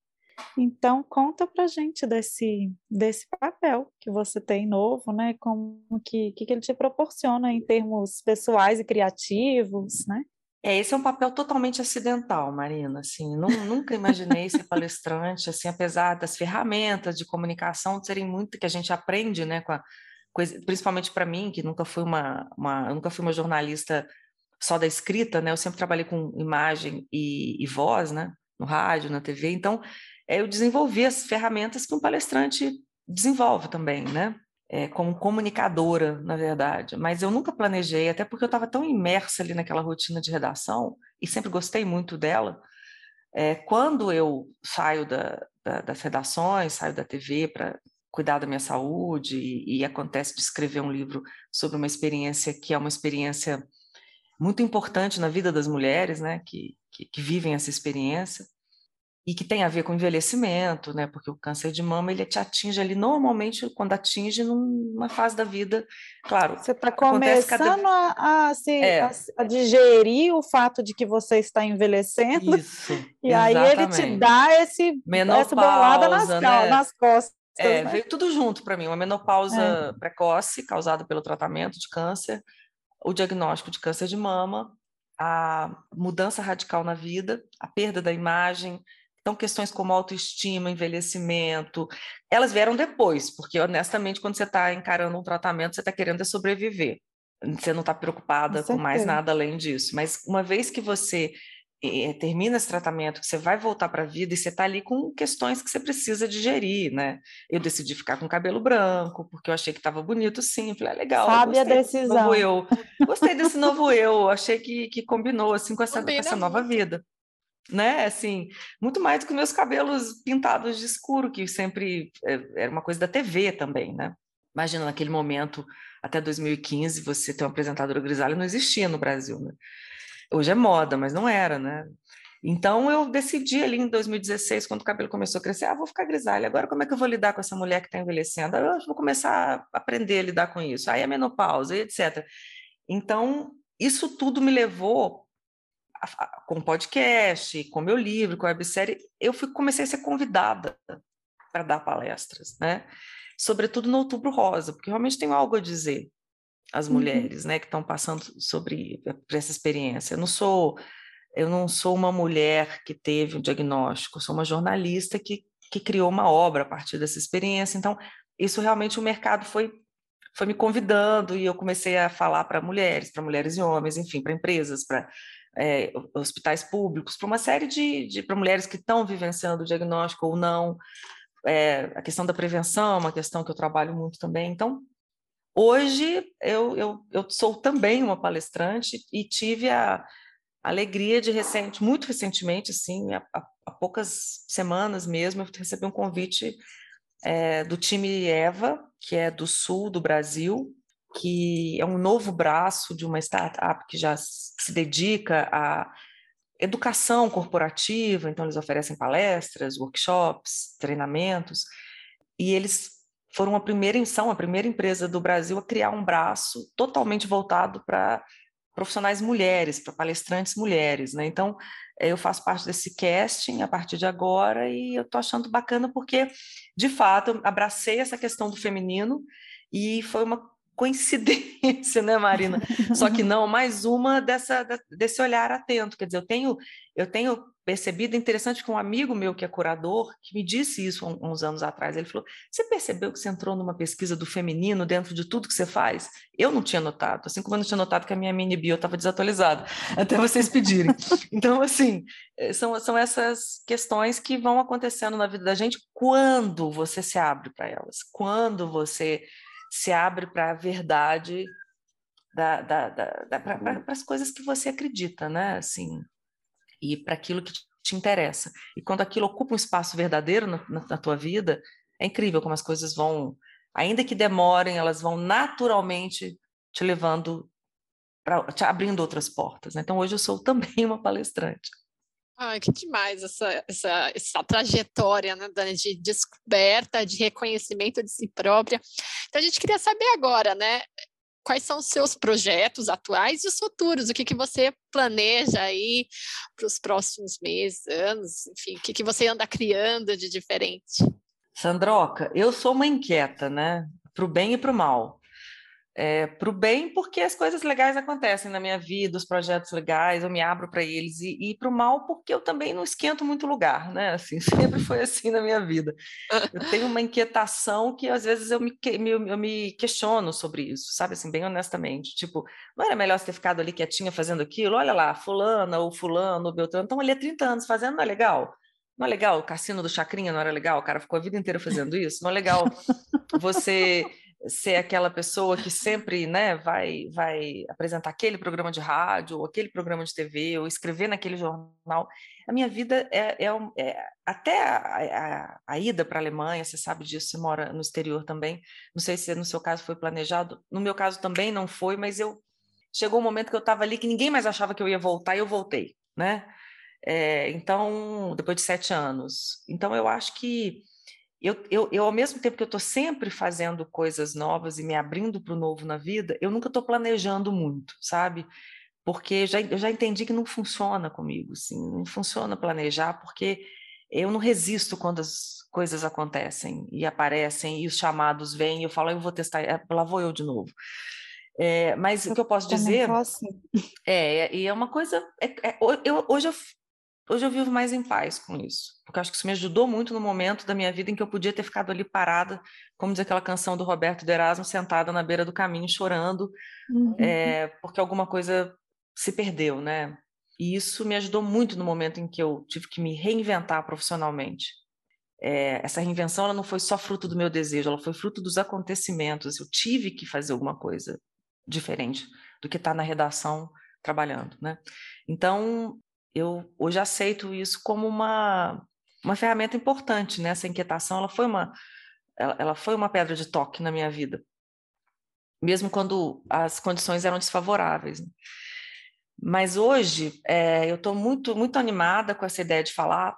Então, conta pra gente desse, desse papel que você tem novo, né? Como que, que ele te proporciona em termos pessoais e criativos, né? É, esse é um papel totalmente acidental, Marina, assim, nunca imaginei ser palestrante, assim, apesar das ferramentas de comunicação serem muito que a gente aprende, né, com a coisa, principalmente para mim, que nunca fui uma, uma, nunca fui uma jornalista só da escrita, né, eu sempre trabalhei com imagem e, e voz, né, no rádio, na TV, então é, eu desenvolvi as ferramentas que um palestrante desenvolve também, né, é, como comunicadora, na verdade, mas eu nunca planejei, até porque eu estava tão imersa ali naquela rotina de redação e sempre gostei muito dela. É, quando eu saio da, da, das redações, saio da TV para cuidar da minha saúde e, e acontece de escrever um livro sobre uma experiência que é uma experiência muito importante na vida das mulheres, né, que, que, que vivem essa experiência e que tem a ver com envelhecimento, né? Porque o câncer de mama ele te atinge ali normalmente quando atinge numa fase da vida, claro. Você está começando cada... a, a, se, é. a, a, digerir o fato de que você está envelhecendo. Isso. E exatamente. aí ele te dá esse menopausa, essa bolada nas, né? nas costas. É, né? veio tudo junto para mim, uma menopausa é. precoce causada pelo tratamento de câncer, o diagnóstico de câncer de mama, a mudança radical na vida, a perda da imagem, então, questões como autoestima, envelhecimento, elas vieram depois, porque honestamente, quando você está encarando um tratamento, você está querendo é sobreviver. Você não está preocupada com, com mais nada além disso. Mas uma vez que você eh, termina esse tratamento, que você vai voltar para a vida e você está ali com questões que você precisa digerir, né? Eu decidi ficar com cabelo branco, porque eu achei que estava bonito sim, falei, ah, legal. Sabe a decisão. eu. Gostei desse novo eu, achei que, que combinou assim com essa, com essa nova vida. Né? Assim, muito mais do que meus cabelos pintados de escuro, que sempre é, era uma coisa da TV também, né? Imagina naquele momento, até 2015, você ter uma apresentadora grisalha não existia no Brasil, né? Hoje é moda, mas não era, né? Então eu decidi ali em 2016, quando o cabelo começou a crescer, ah, vou ficar grisalha. Agora como é que eu vou lidar com essa mulher que está envelhecendo? Eu vou começar a aprender a lidar com isso. Aí a menopausa, etc. Então isso tudo me levou com podcast, com meu livro, com a websérie, eu fui, comecei a ser convidada para dar palestras, né? Sobretudo no Outubro Rosa, porque realmente tenho algo a dizer às uhum. mulheres, né, que estão passando sobre por essa experiência. Eu não sou eu não sou uma mulher que teve um diagnóstico, sou uma jornalista que, que criou uma obra a partir dessa experiência. Então, isso realmente o mercado foi foi me convidando e eu comecei a falar para mulheres, para mulheres e homens, enfim, para empresas, para é, hospitais públicos, para uma série de, de para mulheres que estão vivenciando o diagnóstico ou não. É, a questão da prevenção é uma questão que eu trabalho muito também. Então, hoje eu, eu, eu sou também uma palestrante e tive a, alegria de recente, muito recentemente, assim, há, há poucas semanas mesmo, eu recebi um convite é, do time Eva, que é do sul do Brasil, que é um novo braço de uma startup que já se dedica à educação corporativa, então eles oferecem palestras, workshops, treinamentos, e eles foram a primeira, são a primeira empresa do Brasil a criar um braço totalmente voltado para profissionais mulheres, para palestrantes mulheres, né? Então, eh, eu faço parte desse casting a partir de agora e eu estou achando bacana porque, de fato, eu abracei essa questão do feminino e foi uma coincidência, né, Marina? Só que não, mais uma dessa, desse olhar atento. Quer dizer, eu tenho, eu tenho percebido, interessante que um amigo meu que é curador, que me disse isso uns anos atrás, ele falou, você percebeu que você entrou numa pesquisa do feminino dentro de tudo que você faz? Eu não tinha notado, assim como eu não tinha notado que a minha mini bio estava desatualizada, até vocês pedirem. Então, assim, eh, são, são essas questões que vão acontecendo na vida da gente quando você se abre para elas, quando você se abre para a verdade da, da, da, para as coisas que você acredita, né? Assim, e para aquilo que te interessa. E quando aquilo ocupa um espaço verdadeiro na, na, na tua vida, é incrível como as coisas vão, ainda que demorem, elas vão naturalmente te levando, pra, te abrindo outras portas. Né? Então hoje eu sou também uma palestrante. Ai, que demais essa, essa, essa trajetória né, de descoberta, de reconhecimento de si própria. Então, a gente queria saber agora, né? Quais são os seus projetos atuais e os futuros? O que, que você planeja aí para os próximos meses, anos? Enfim, o que, que você anda criando de diferente? Sandroca, eu sou uma inquieta, né? Para o bem e para o mal é, para o bem, porque as coisas legais acontecem na minha vida, os projetos legais, eu me abro para eles, e, e para o mal, porque eu também não esquento muito lugar, né? Assim, sempre foi assim na minha vida. Eu tenho uma inquietação que às vezes eu me, me, eu me questiono sobre isso, sabe? Assim, bem honestamente. Tipo, não era melhor você ter ficado ali quietinha fazendo aquilo? Olha lá, fulana ou fulano, ou Beltrano, estão ali há 30 anos fazendo, não é legal? Não é legal o cassino do Chacrinha, não era legal? O cara ficou a vida inteira fazendo isso? Não é legal você ser aquela pessoa que sempre né, vai, vai apresentar aquele programa de rádio, ou aquele programa de TV, ou escrever naquele jornal. A minha vida é, é, é até a, a, a ida para a Alemanha, você sabe disso, você mora no exterior também. Não sei se no seu caso foi planejado, no meu caso também não foi, mas eu chegou um momento que eu estava ali que ninguém mais achava que eu ia voltar e eu voltei, né? É, então, depois de sete anos. Então, eu acho que eu, eu, eu, ao mesmo tempo que eu estou sempre fazendo coisas novas e me abrindo para o novo na vida, eu nunca estou planejando muito, sabe? Porque já, eu já entendi que não funciona comigo, assim, não funciona planejar, porque eu não resisto quando as coisas acontecem e aparecem e os chamados vêm e eu falo, eu vou testar, é, lá vou eu de novo. É, mas o que eu posso dizer assim. é, e é uma coisa. É, é, eu, hoje eu Hoje eu vivo mais em paz com isso, porque acho que isso me ajudou muito no momento da minha vida em que eu podia ter ficado ali parada, como diz aquela canção do Roberto de Erasmo, sentada na beira do caminho chorando, uhum. é, porque alguma coisa se perdeu, né? E isso me ajudou muito no momento em que eu tive que me reinventar profissionalmente. É, essa reinvenção ela não foi só fruto do meu desejo, ela foi fruto dos acontecimentos. Eu tive que fazer alguma coisa diferente do que estar tá na redação trabalhando, né? Então eu hoje aceito isso como uma, uma ferramenta importante, né? Essa inquietação, ela foi uma, ela, ela foi uma pedra de toque na minha vida, mesmo quando as condições eram desfavoráveis. Né? Mas hoje é, eu estou muito, muito animada com essa ideia de falar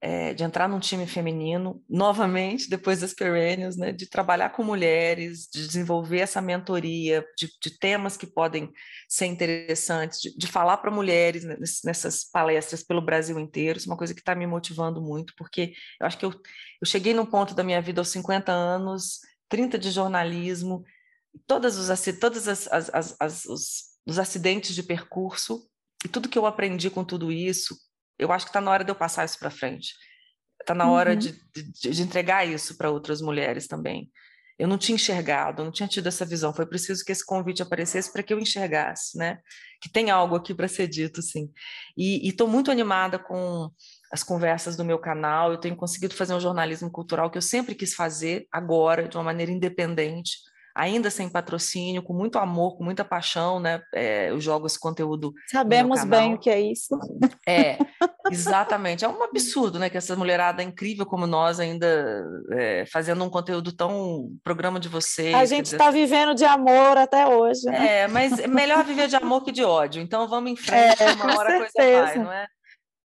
é, de entrar num time feminino novamente, depois das perennials, né, de trabalhar com mulheres, de desenvolver essa mentoria, de, de temas que podem ser interessantes, de, de falar para mulheres nessas palestras pelo Brasil inteiro, isso é uma coisa que está me motivando muito, porque eu acho que eu, eu cheguei num ponto da minha vida aos 50 anos, 30 de jornalismo, todas os, todas as, as, as, os, os acidentes de percurso, e tudo que eu aprendi com tudo isso, eu acho que está na hora de eu passar isso para frente. Está na hora uhum. de, de, de, entregar isso para outras mulheres também. Eu não tinha enxergado, não tinha tido essa visão. Foi preciso que esse convite aparecesse para que eu enxergasse, né? Que tem algo aqui para ser dito, sim. E estou muito animada com as conversas do meu canal. Eu tenho conseguido fazer um jornalismo cultural que eu sempre quis fazer, agora, de uma maneira independente ainda sem patrocínio, com muito amor, com muita paixão, né? É, eu jogo esse conteúdo. Sabemos bem o que é isso. É, exatamente. É um absurdo, né? Que essa mulherada incrível como nós ainda é, fazendo um conteúdo tão programa de vocês. A gente está vivendo de amor até hoje. Né? É, mas é melhor viver de amor que de ódio. Então vamos em frente, é, uma hora certeza. a coisa vai, não é?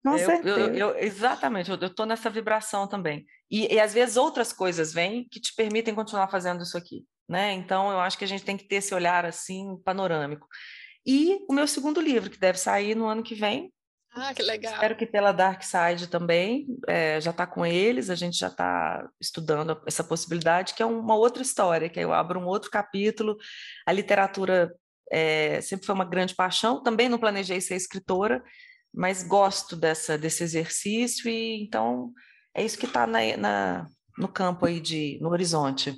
Com eu, certeza. Eu, eu, exatamente, eu estou nessa vibração também. E, e às vezes outras coisas vêm que te permitem continuar fazendo isso aqui né? Então eu acho que a gente tem que ter esse olhar assim panorâmico. E o meu segundo livro, que deve sair no ano que vem. Ah, que legal. Espero que pela Dark Side também, é, já está com eles, a gente já está estudando essa possibilidade, que é uma outra história, que eu abro um outro capítulo. A literatura é, sempre foi uma grande paixão, também não planejei ser escritora, mas gosto dessa, desse exercício, e então é isso que está na, na, no campo aí, de, no horizonte.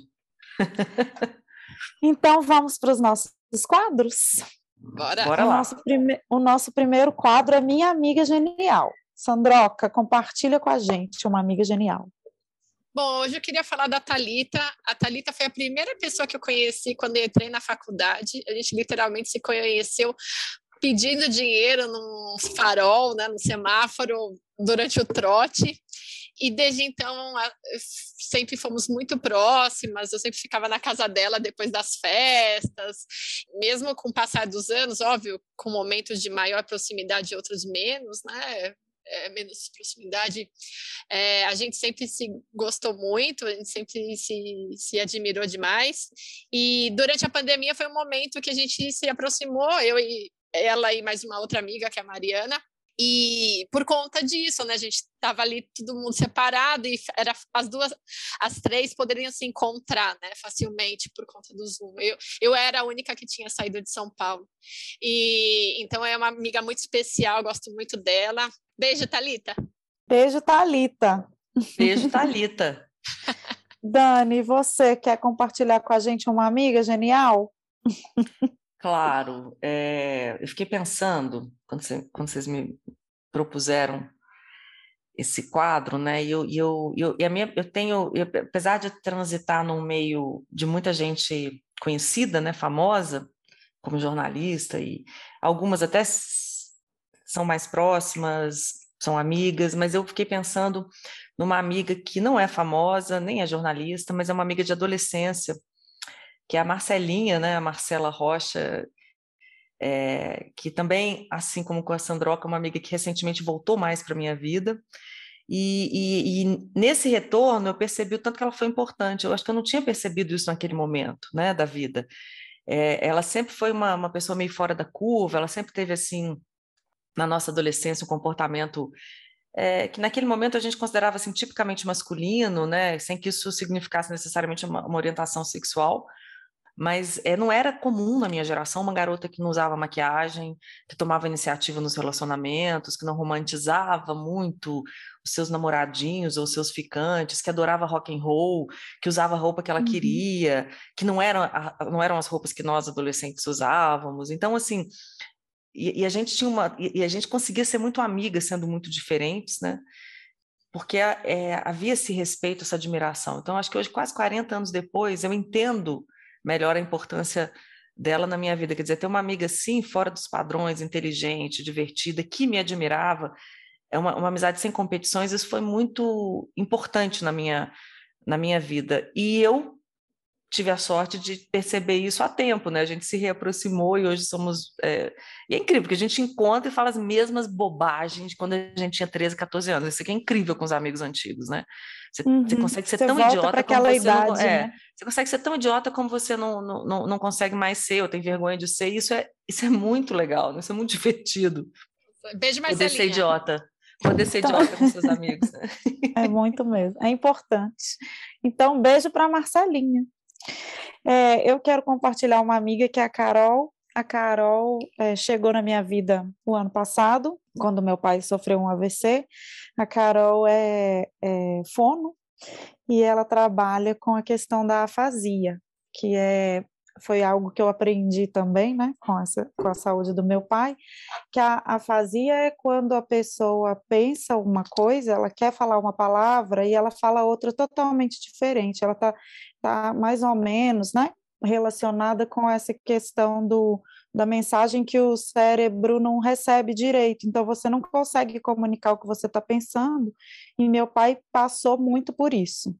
então vamos para os nossos quadros? Bora, Bora o lá. Nosso prime... O nosso primeiro quadro é Minha Amiga Genial. Sandroca, compartilha com a gente uma amiga genial. Bom, hoje eu queria falar da Talita. A Talita foi a primeira pessoa que eu conheci quando eu entrei na faculdade. A gente literalmente se conheceu pedindo dinheiro num farol, né, no semáforo durante o trote. E desde então sempre fomos muito próximas, eu sempre ficava na casa dela depois das festas, mesmo com o passar dos anos, óbvio, com momentos de maior proximidade e outros menos, né? É, menos proximidade, é, a gente sempre se gostou muito, a gente sempre se, se admirou demais. E durante a pandemia foi um momento que a gente se aproximou, eu e ela e mais uma outra amiga, que é a Mariana, e por conta disso, né, a gente estava ali todo mundo separado e era as duas, as três poderiam se encontrar, né, facilmente por conta do Zoom. Eu, eu era a única que tinha saído de São Paulo. E então é uma amiga muito especial, gosto muito dela. Beijo, Talita. Beijo, Talita. Beijo, Talita. Dani, você quer compartilhar com a gente uma amiga genial? Claro, é, eu fiquei pensando, quando, você, quando, vocês me propuseram esse quadro, né, e eu, eu, eu, e a minha, eu tenho, eu, apesar de transitar num meio de muita gente conhecida, né, famosa, como jornalista, e algumas até são mais próximas, são amigas, mas eu fiquei pensando numa amiga que não é famosa, nem é jornalista, mas é uma amiga de adolescência, que é a Marcelinha, né, a Marcela Rocha, é, que também, assim como com a Sandroca, uma amiga que recentemente voltou mais para minha vida. E, e, e, nesse retorno eu percebi o tanto que ela foi importante. Eu acho que eu não tinha percebido isso naquele momento né, da vida. É, ela sempre foi uma, uma pessoa meio fora da curva, ela sempre teve, assim, na nossa adolescência, um comportamento é, que naquele momento a gente considerava assim, tipicamente masculino, né, sem que isso significasse necessariamente uma, uma orientação sexual, mas é, não era comum na minha geração uma garota que não usava maquiagem, que tomava iniciativa nos relacionamentos, que não romantizava muito os seus namoradinhos ou seus ficantes, que adorava rock and roll, que usava a roupa que ela uhum. queria, que não eram, não eram as roupas que nós adolescentes usávamos. Então, assim, e, e a gente tinha uma, e, e, a gente conseguia ser muito amiga, sendo muito diferentes, né? Porque é, havia esse respeito, essa admiração. Então, acho que hoje, quase 40 anos depois, eu entendo melhor a importância dela na minha vida. Quer dizer, ter uma amiga assim, fora dos padrões, inteligente, divertida, que me admirava, é uma, uma amizade sem competições, isso foi muito importante na minha, na minha vida. E eu tive a sorte de perceber isso a tempo, né? A gente se reaproximou e hoje somos. É... E é incrível, porque a gente encontra e fala as mesmas bobagens de quando a gente tinha 13, 14 anos. Isso aqui é incrível com os amigos antigos, né? Você, Uhum. você consegue ser Você tão volta idiota para como aquela você não, idade, é, né? você consegue ser tão idiota como você não, não, não, não consegue mais ser, ou tem vergonha de ser. Isso é, isso é muito legal, né? isso é muito divertido. Beijo, Poder ser idiota. Poder ser Então- idiota com seus amigos. né? É muito mesmo, é importante. Então, beijo para Marcelinha. É, eu quero compartilhar uma amiga que é a Carol. A Carol é, chegou na minha vida o ano passado, quando meu pai sofreu um AVC. A Carol é, é fono e ela trabalha com a questão da afasia, que é foi algo que eu aprendi também, né, com essa com a saúde do meu pai, que a afasia é quando a pessoa pensa uma coisa, ela quer falar uma palavra e ela fala outra totalmente diferente. Ela está tá mais ou menos, né, relacionada com essa questão do, da mensagem que o cérebro não recebe direito. Então você não consegue comunicar o que você está pensando. E meu pai passou muito por isso.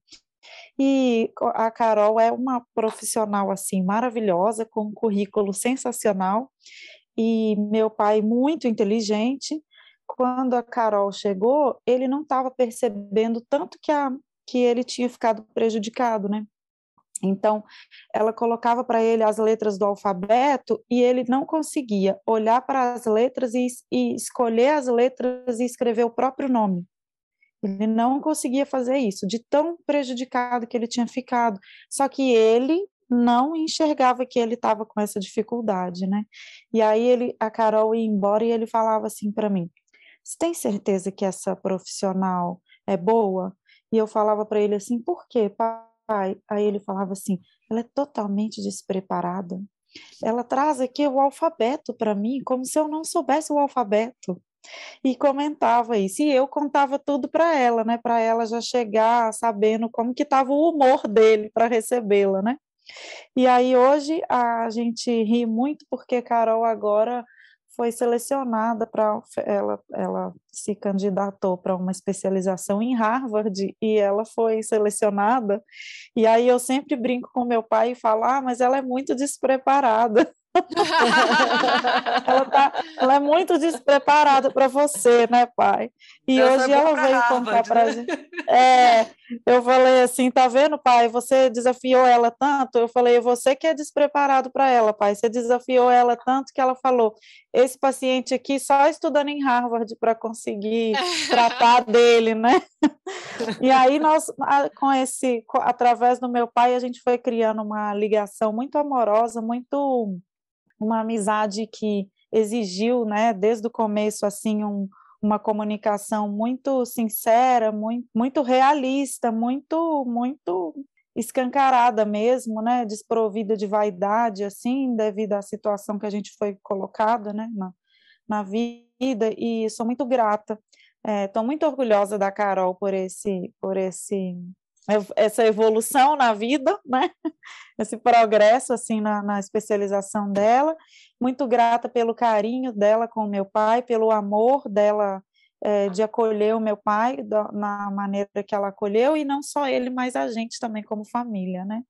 E a Carol é uma profissional assim maravilhosa, com um currículo sensacional. E meu pai muito inteligente. Quando a Carol chegou, ele não estava percebendo tanto que, a, que ele tinha ficado prejudicado, né? Então, ela colocava para ele as letras do alfabeto e ele não conseguia olhar para as letras e, e escolher as letras e escrever o próprio nome. Ele não conseguia fazer isso, de tão prejudicado que ele tinha ficado. Só que ele não enxergava que ele estava com essa dificuldade, né? E aí ele, a Carol ia embora e ele falava assim para mim: "Você tem certeza que essa profissional é boa?" E eu falava para ele assim: "Por quê, pai?" Aí ele falava assim: "Ela é totalmente despreparada. Ela traz aqui o alfabeto para mim, como se eu não soubesse o alfabeto." E comentava isso. E eu contava tudo para ela, né? Para ela já chegar sabendo como que estava o humor dele para recebê-la, né? E aí hoje a gente ri muito porque Carol agora foi selecionada para ela ela se candidatou para uma especialização em Harvard e ela foi selecionada. E aí eu sempre brinco com meu pai e falo: "Ah, mas ela é muito despreparada". ela, tá, ela é muito despreparada para você, né, pai? E hoje ela veio Harvard, contar para né? gente. É, eu falei assim, tá vendo, pai? Você desafiou ela tanto. Eu falei, você que é despreparado para ela, pai. Você desafiou ela tanto que ela falou: esse paciente aqui só estudando em Harvard para conseguir tratar dele, né? E aí nós, com esse, através do meu pai, a gente foi criando uma ligação muito amorosa, muito uma amizade que exigiu, né, desde o começo, assim, um, uma comunicação muito sincera, muito, muito realista, muito, muito escancarada mesmo, né, desprovida de vaidade, assim, devido à situação que a gente foi colocada, né, na, na vida, e sou muito grata. Estou muito orgulhosa da Carol por esse, por esse, essa evolução na vida, né? Esse progresso assim na, na especialização dela. Muito grata pelo carinho dela com o meu pai, pelo amor dela é, de acolher o meu pai da, na maneira que ela acolheu e não só ele, mas a gente também como família, né?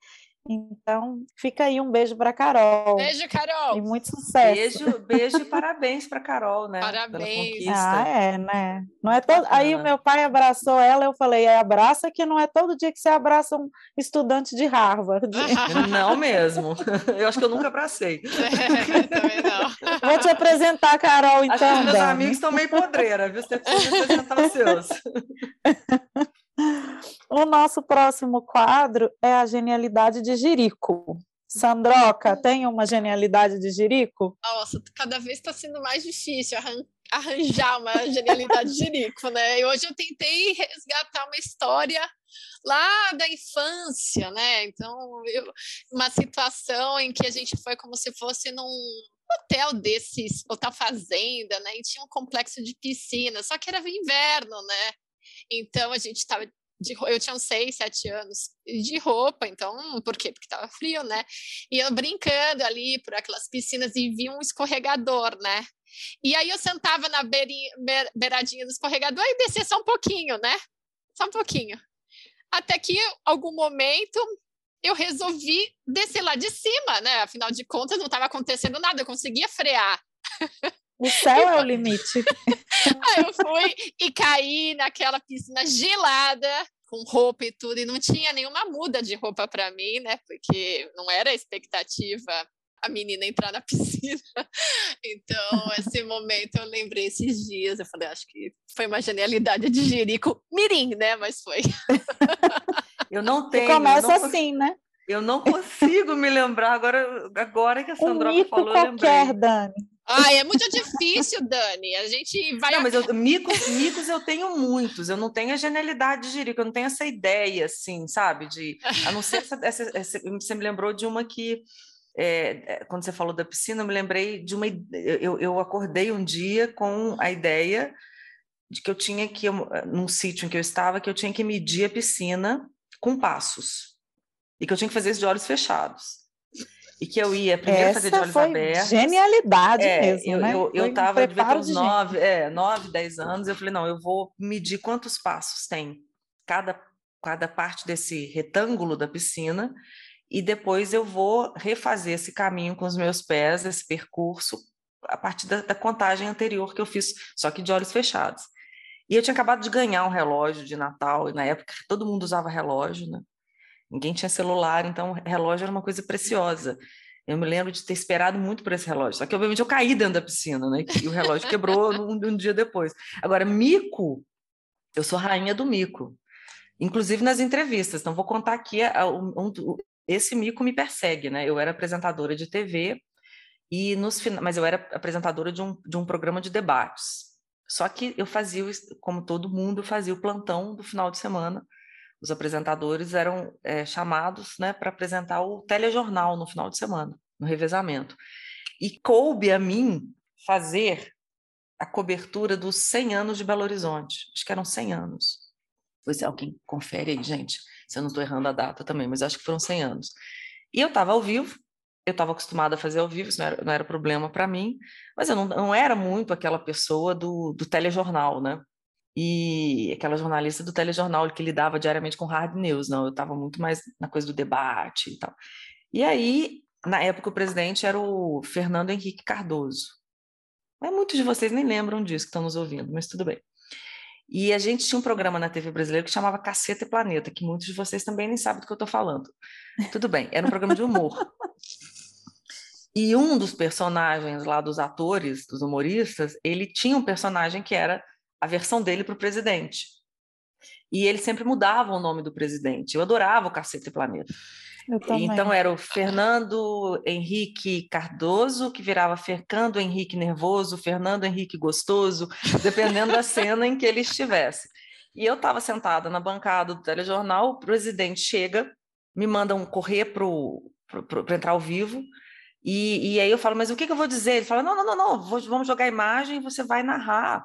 Então, fica aí um beijo para Carol. Beijo, Carol. E muito sucesso. Beijo, beijo e parabéns para Carol, né? Parabéns. Ah, é, né? Não é todo... Aí o meu pai abraçou ela, eu falei, é, abraça que não é todo dia que você abraça um estudante de Harvard. Não mesmo. Eu acho que eu nunca abracei. É, também não. Vou te apresentar Carol, Acho que então, meus Dani. amigos estão meio podreira, viu? Você precisa apresentar os seus. O nosso próximo quadro é a genialidade de Jerico. Sandroca, tem uma genialidade de Jerico? Nossa, cada vez está sendo mais difícil arran- arranjar uma genialidade de Rico, né? E hoje eu tentei resgatar uma história lá da infância, né? Então, eu- uma situação em que a gente foi como se fosse num hotel desses, hotel fazenda, né? E tinha um complexo de piscina, só que era inverno, né? Então a gente estava de, eu tinha uns seis, sete anos de roupa, então, por quê? Porque estava frio, né? E eu brincando ali por aquelas piscinas e vi um escorregador, né? E aí eu sentava na beirinha, beiradinha do escorregador e descia só um pouquinho, né? Só um pouquinho. Até que, algum momento, eu resolvi descer lá de cima, né? Afinal de contas, não estava acontecendo nada, eu conseguia frear. O céu é o limite. Aí eu fui e caí naquela piscina gelada, com roupa e tudo, e não tinha nenhuma muda de roupa para mim, né? Porque não era a expectativa a menina entrar na piscina. Então, esse momento eu lembrei esses dias. Eu falei, acho que foi uma genialidade de Jerico Mirim, né? Mas foi. Eu não tenho. E começa não, assim, né? Eu não consigo me lembrar agora, agora que a Sandra um falou, qualquer, eu lembrei. Dani. Ah, é muito difícil, Dani. A gente vai. Não, mas eu, micos, micos eu tenho muitos. Eu não tenho a genialidade de Jerico, eu não tenho essa ideia, assim, sabe? De, a não ser essa, essa, essa Você me lembrou de uma que é, quando você falou da piscina, eu me lembrei de uma. Eu, eu acordei um dia com a ideia de que eu tinha que, num sítio em que eu estava, que eu tinha que medir a piscina com passos. E que eu tinha que fazer isso de olhos fechados. E que eu ia primeiro Essa fazer de olhos foi abertos. Genialidade é, mesmo, eu, né? Eu estava um devia ter uns de nove, é, nove, dez anos. Eu falei, não, eu vou medir quantos passos tem cada, cada parte desse retângulo da piscina e depois eu vou refazer esse caminho com os meus pés, esse percurso, a partir da, da, contagem anterior que eu fiz, só que de olhos fechados. E eu tinha acabado de ganhar um relógio de Natal, e na época todo mundo usava relógio, né? Ninguém tinha celular, então relógio era uma coisa preciosa. Eu me lembro de ter esperado muito por esse relógio, só que obviamente eu caí dentro da piscina, né? E o relógio quebrou um, um dia depois. Agora, mico, eu sou rainha do mico inclusive nas entrevistas. Então, vou contar aqui um, esse mico me persegue, né? Eu era apresentadora de TV e nos mas eu era apresentadora de um, de um programa de debates. Só que eu fazia, como todo mundo, fazia o plantão do final de semana. Os apresentadores eram é, chamados né, para apresentar o telejornal no final de semana, no revezamento. E coube a mim fazer a cobertura dos 100 anos de Belo Horizonte. Acho que eram 100 anos. Pois é, alguém confere aí, gente se eu não estou errando a data também, mas acho que foram 100 anos. E eu estava ao vivo, eu estava acostumada a fazer ao vivo, isso não era, não era problema para mim, mas eu não, não, era muito aquela pessoa do, do telejornal, né? E aquela jornalista do telejornal que lidava diariamente com hard news, não, eu estava muito mais na coisa do debate e tal. E aí, na época, o presidente era o Fernando Henrique Cardoso. Mas muitos de vocês nem lembram disso que estão nos ouvindo, mas tudo bem. E a gente tinha um programa na TV brasileira que chamava Caceta e Planeta, que muitos de vocês também nem sabem do que eu estou falando. Tudo bem, era um programa de humor. E um dos personagens lá dos atores, dos humoristas, ele tinha um personagem que era a versão dele para o presidente. E ele sempre mudava o nome do presidente. Eu adorava o Caceta e Planeta. Então era o Fernando Henrique Cardoso, que virava Fernando Henrique Nervoso, Fernando Henrique Gostoso, dependendo da cena em que ele estivesse. E eu estava sentada na bancada do telejornal, o presidente chega, me manda um correr para entrar ao vivo, e, e, aí eu falo, mas o que, que eu vou dizer? Ele fala, não, não, não, não, vamos jogar a imagem e você vai narrar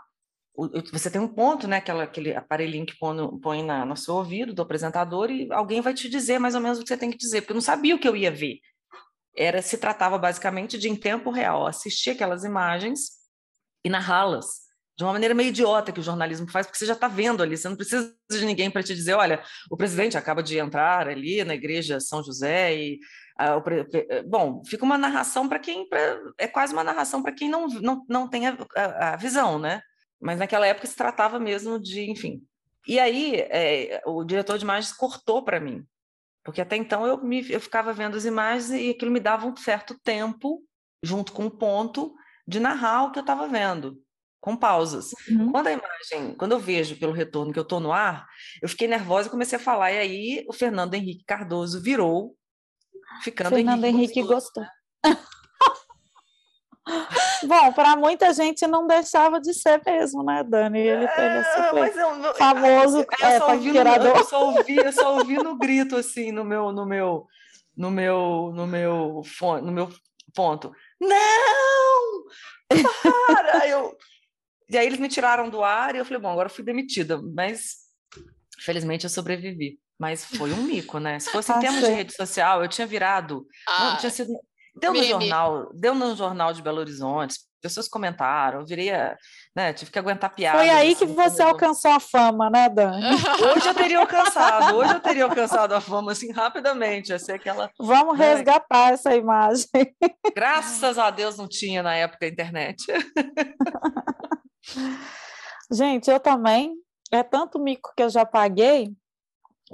você tem um ponto, né, aquela, aquele aparelhinho que põe, no, põe na, no seu ouvido do apresentador e alguém vai te dizer mais ou menos o que você tem que dizer, porque eu não sabia o que eu ia ver. Era se tratava basicamente de em tempo real assistir aquelas imagens e narrá-las de uma maneira meio idiota que o jornalismo faz, porque você já está vendo ali, você não precisa de ninguém para te dizer, olha, o presidente acaba de entrar ali na igreja São José e o, bom, fica uma narração para quem pra, é quase uma narração para quem não, não, não tem a, a, a visão, né? Mas naquela época se tratava mesmo de, enfim. E aí é, o diretor de imagens cortou para mim, porque até então eu, me, eu ficava vendo as imagens e aquilo me dava um certo tempo, junto com o ponto, de narrar o que eu estava vendo, com pausas. Uhum. Quando a imagem, quando eu vejo pelo retorno que eu estou no ar, eu fiquei nervosa e comecei a falar, e aí o Fernando Henrique Cardoso virou, ficando Fernando Henrique, Henrique gostou. Né? Bom, para muita gente não deixava de ser mesmo, né, Dani? Ele, é, super eu, famoso eu, é, paquerador. Eu só ouvi, eu só ouvi no grito assim no meu, no meu, no meu, no meu, fone, no meu ponto. Não! Para! eu... E aí eles me tiraram do ar e eu falei, bom, agora eu fui demitida, mas Felizmente eu sobrevivi. Mas foi um mico, né? Se fosse em termos de rede social, eu tinha virado. Ah, não, tinha sido. Deu no jornal, deu no jornal de Belo Horizonte, pessoas comentaram, eu virei, né, tive que aguentar piada. Foi aí assim, que você alcançou a fama, né, Dani? Hoje eu teria alcançado, hoje eu teria alcançado a fama, assim, rapidamente, ia ser aquela... Vamos né? resgatar essa imagem. Graças a Deus não tinha na época a internet. Gente, eu também, é tanto mico que eu já paguei,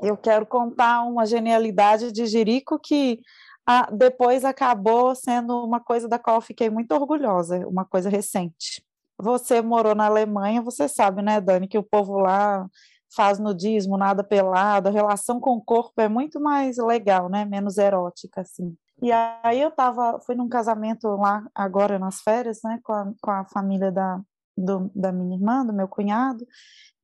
eu quero contar uma genialidade de Jerico que ah, depois acabou sendo uma coisa da qual eu fiquei muito orgulhosa, uma coisa recente. Você morou na Alemanha, você sabe, né, Dani, que o povo lá faz nudismo, nada pelado, a relação com o corpo é muito mais legal, né, menos erótica, assim. E aí eu tava, fui num casamento lá agora nas férias, né, com a, com a família da, do, da minha irmã, do meu cunhado,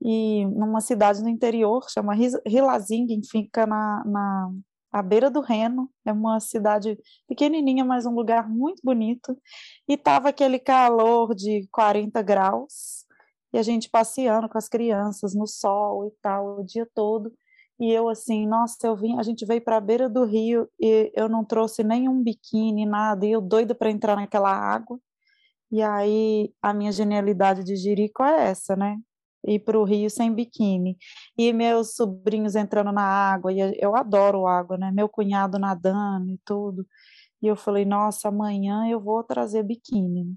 e numa cidade no interior, chama Rilazingen, fica na, na à beira do Reno, é uma cidade pequenininha, mas um lugar muito bonito, e tava aquele calor de 40 graus, e a gente passeando com as crianças no sol e tal, o dia todo, e eu assim, nossa, eu vim, a gente veio para a beira do rio e eu não trouxe nenhum biquíni, nada, e eu doida para entrar naquela água. E aí a minha genialidade de Jerico é essa, né? Ir para o rio sem biquíni. E meus sobrinhos entrando na água, e eu adoro água, né? Meu cunhado nadando e tudo. E eu falei, nossa, amanhã eu vou trazer biquíni.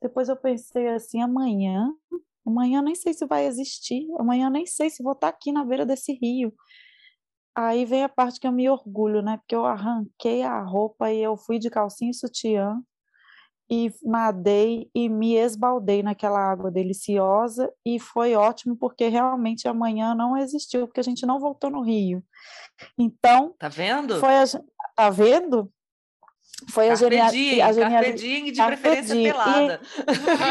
Depois eu pensei assim, amanhã, amanhã nem sei se vai existir, amanhã nem sei se vou estar aqui na beira desse rio. Aí vem a parte que eu me orgulho, né? Porque eu arranquei a roupa e eu fui de calcinha e sutiã e nadei e me esbaldei naquela água deliciosa e foi ótimo porque realmente amanhã não existiu porque a gente não voltou no Rio. Então, tá vendo? Foi a, tá vendo? Foi a genialidade. A genialidade de preferência pelada.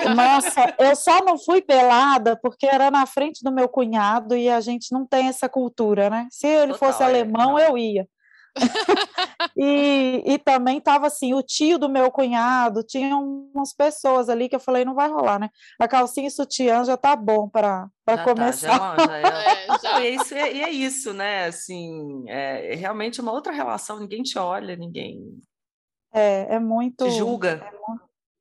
E, nossa, eu só não fui pelada porque era na frente do meu cunhado e a gente não tem essa cultura, né? Se ele Total, fosse é, alemão, é, eu ia. e, e também estava assim, o tio do meu cunhado, tinha umas pessoas ali que eu falei, não vai rolar, né? A calcinha e sutiã já tá bom para começar. Tá, já, já é. é, já. E, é isso, e é isso, né? Assim, é, é realmente uma outra relação, ninguém te olha, ninguém é, é muito. Te julga.